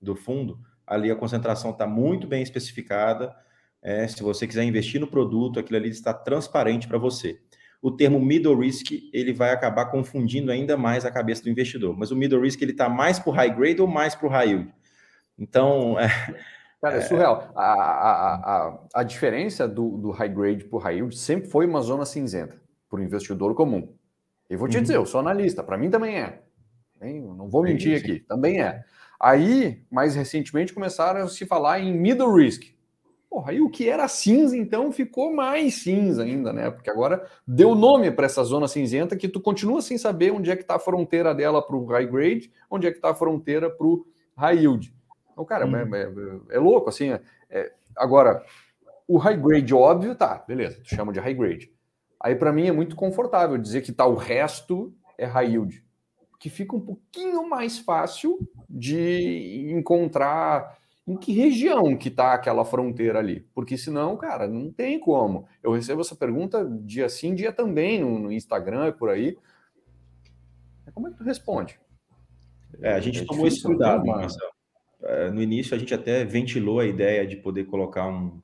Speaker 3: do fundo, ali a concentração está muito bem especificada. É, se você quiser investir no produto, aquilo ali está transparente para você. O termo middle risk ele vai acabar confundindo ainda mais a cabeça do investidor. Mas o middle risk ele está mais para o high grade ou mais para o high yield. Então, é,
Speaker 1: Cara, é surreal. A, a, a, a diferença do, do high grade para o high yield sempre foi uma zona cinzenta para o investidor comum. E vou te uhum. dizer, eu sou analista, para mim também é. Não vou mentir aqui, também é. Aí, mais recentemente, começaram a se falar em middle risk. Porra, aí o que era cinza, então, ficou mais cinza ainda, né? Porque agora deu nome para essa zona cinzenta que tu continua sem saber onde é que está a fronteira dela para o high grade, onde é que está a fronteira para o high yield. Então, cara, hum. é, é, é, louco, assim. É, é, agora, o high grade, óbvio, tá, beleza, tu chama de high grade. Aí, para mim, é muito confortável dizer que tá o resto é high yield que fica um pouquinho mais fácil de encontrar em que região que está aquela fronteira ali. Porque senão, cara, não tem como. Eu recebo essa pergunta dia sim, dia também no, no Instagram e por aí. Como é que tu responde?
Speaker 3: É, a gente é tomou esse cuidado, Marcelo. É, no início a gente até ventilou a ideia de poder colocar um,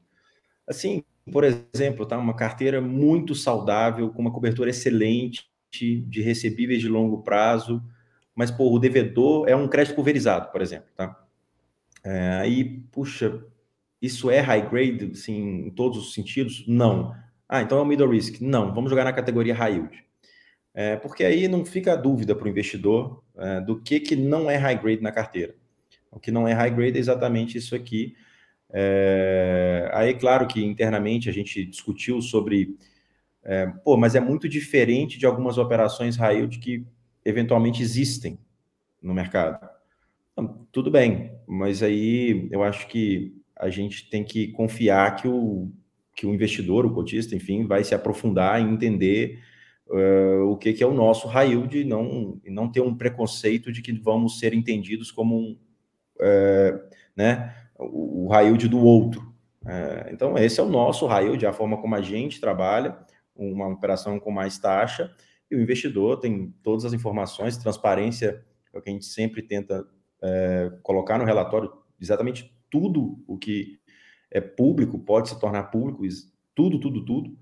Speaker 3: assim, por exemplo, tá uma carteira muito saudável com uma cobertura excelente de recebíveis de longo prazo, mas, pô, o devedor é um crédito pulverizado, por exemplo, tá? É, aí, puxa, isso é high grade, assim, em todos os sentidos? Não. Ah, então é o middle risk? Não, vamos jogar na categoria high yield. É, porque aí não fica a dúvida para o investidor é, do que, que não é high grade na carteira. O que não é high grade é exatamente isso aqui. É, aí, claro que internamente a gente discutiu sobre é, pô, mas é muito diferente de algumas operações high yield que eventualmente existem no mercado. Então, tudo bem, mas aí eu acho que a gente tem que confiar que o, que o investidor, o cotista, enfim, vai se aprofundar em entender uh, o que, que é o nosso high yield e não, e não ter um preconceito de que vamos ser entendidos como uh, né, o, o high yield do outro. Uh, então, esse é o nosso high yield, a forma como a gente trabalha uma operação com mais taxa, e o investidor tem todas as informações, transparência, é o que a gente sempre tenta é, colocar no relatório, exatamente tudo o que é público pode se tornar público, tudo, tudo, tudo,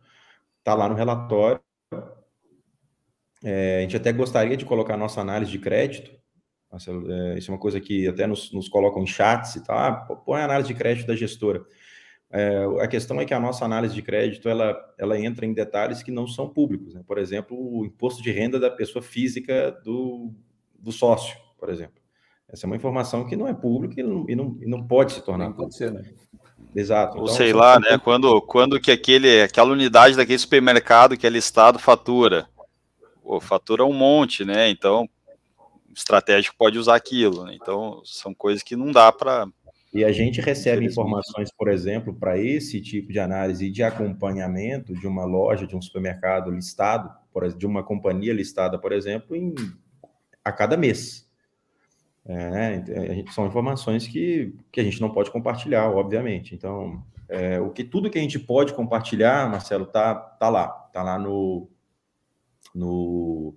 Speaker 3: está lá no relatório. É, a gente até gostaria de colocar nossa análise de crédito, é, isso é uma coisa que até nos, nos colocam em chats e tal, ah, põe a análise de crédito da gestora. É, a questão é que a nossa análise de crédito ela, ela entra em detalhes que não são públicos. Né? Por exemplo, o imposto de renda da pessoa física do, do sócio, por exemplo. Essa é uma informação que não é pública e não, e não, e não pode se tornar pública. Pode ser, né?
Speaker 2: Exato. Ou então, sei lá, né? Quando, quando que aquele, aquela unidade daquele supermercado que é listado fatura. pô, fatura um monte, né? Então, estratégico pode usar aquilo. Né? Então, são coisas que não dá para.
Speaker 3: E a gente recebe informações, por exemplo, para esse tipo de análise de acompanhamento de uma loja, de um supermercado listado, de uma companhia listada, por exemplo, em, a cada mês. É, são informações que, que a gente não pode compartilhar, obviamente. Então, é, o que tudo que a gente pode compartilhar, Marcelo, tá, tá lá, tá lá no, no,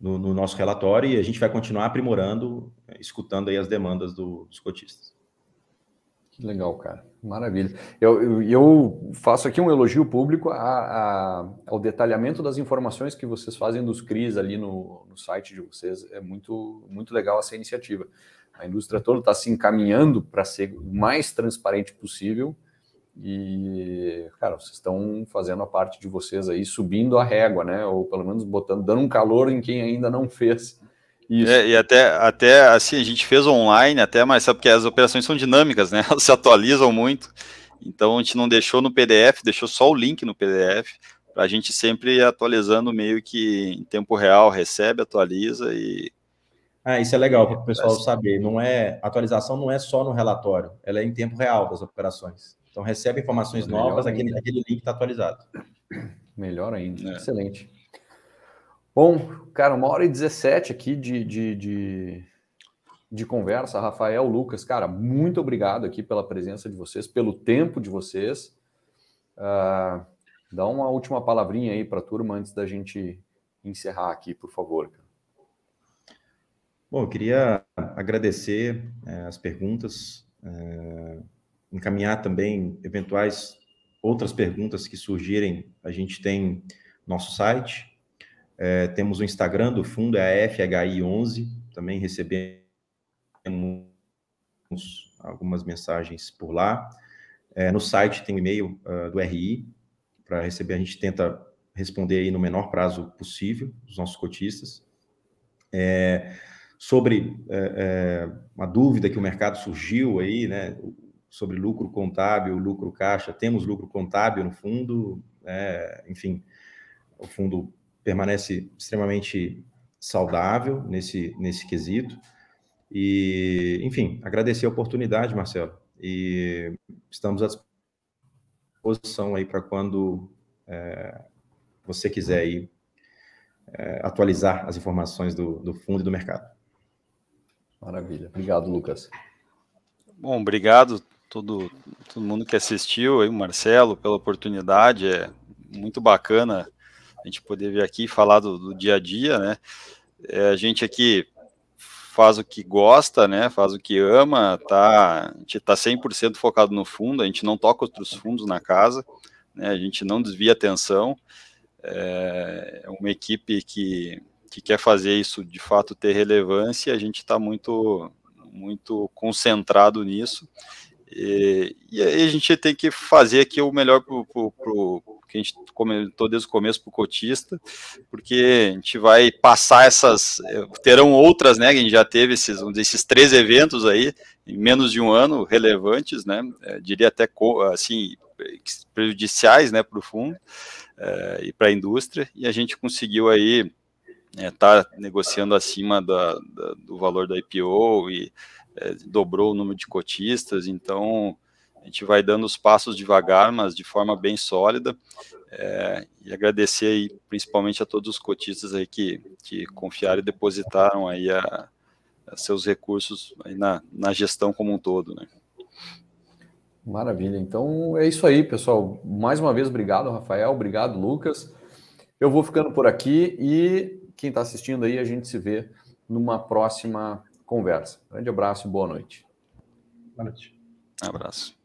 Speaker 3: no, no nosso relatório e a gente vai continuar aprimorando, escutando aí as demandas do, dos cotistas.
Speaker 1: Que legal, cara. Maravilha. Eu, eu, eu, faço aqui um elogio público a, a, ao detalhamento das informações que vocês fazem dos CRIs ali no, no site de vocês. É muito, muito legal essa iniciativa. A indústria toda está se encaminhando para ser o mais transparente possível. E, cara, vocês estão fazendo a parte de vocês aí, subindo a régua, né? Ou pelo menos botando, dando um calor em quem ainda não fez.
Speaker 2: Isso. É, e até, até assim, a gente fez online, até, mas sabe porque as operações são dinâmicas, né? Elas se atualizam muito. Então a gente não deixou no PDF, deixou só o link no PDF, para a gente sempre ir atualizando meio que em tempo real, recebe, atualiza e.
Speaker 3: Ah, isso é legal para o pessoal saber. Não é atualização não é só no relatório, ela é em tempo real das operações. Então recebe informações novas, aquele, aquele link está atualizado.
Speaker 1: Melhor ainda, é. excelente. Bom, cara, uma hora e 17 aqui de, de, de, de, conversa. Rafael, Lucas, cara, muito obrigado aqui pela presença de vocês, pelo tempo de vocês. Uh, dá uma última palavrinha aí para a turma antes da gente encerrar aqui, por favor.
Speaker 3: Bom, eu queria agradecer é, as perguntas, é, encaminhar também eventuais outras perguntas que surgirem. A gente tem nosso site, é, temos o Instagram do fundo, é a FHI11, também recebemos algumas mensagens por lá. É, no site tem o e-mail uh, do RI, para receber, a gente tenta responder aí no menor prazo possível, os nossos cotistas. É, sobre é, é uma dúvida que o mercado surgiu aí, né, sobre lucro contábil, lucro caixa, temos lucro contábil no fundo, é, enfim, o fundo permanece extremamente saudável nesse, nesse quesito. E, enfim, agradecer a oportunidade, Marcelo. E estamos à disposição aí para quando é, você quiser aí, é, atualizar as informações do, do fundo e do mercado.
Speaker 1: Maravilha. Obrigado, Lucas.
Speaker 2: Bom, obrigado todo, todo mundo que assistiu, aí, o Marcelo, pela oportunidade. É muito bacana a gente poder vir aqui falar do, do, dia a dia, né? É, a gente aqui faz o que gosta, né? Faz o que ama, tá? A gente tá 100% focado no fundo, a gente não toca outros fundos na casa, né? A gente não desvia atenção. É, é uma equipe que, que quer fazer isso de fato ter relevância, a gente está muito muito concentrado nisso e, e a gente tem que fazer aqui o melhor para o que a gente comentou desde o começo para o cotista, porque a gente vai passar essas, terão outras, né, a gente já teve esses, esses três eventos aí, em menos de um ano, relevantes, né, é, diria até, assim, prejudiciais, né, para o fundo é, e para a indústria, e a gente conseguiu aí estar é, tá negociando acima da, da, do valor da IPO e é, dobrou o número de cotistas, então a gente vai dando os passos devagar, mas de forma bem sólida. É, e agradecer aí, principalmente a todos os cotistas aí que, que confiaram e depositaram aí a, a seus recursos na, na gestão como um todo, né?
Speaker 1: Maravilha. Então é isso aí, pessoal. Mais uma vez, obrigado, Rafael. Obrigado, Lucas. Eu vou ficando por aqui e quem está assistindo aí, a gente se vê numa próxima conversa. Grande abraço e boa noite.
Speaker 3: Boa noite.
Speaker 2: Abraço.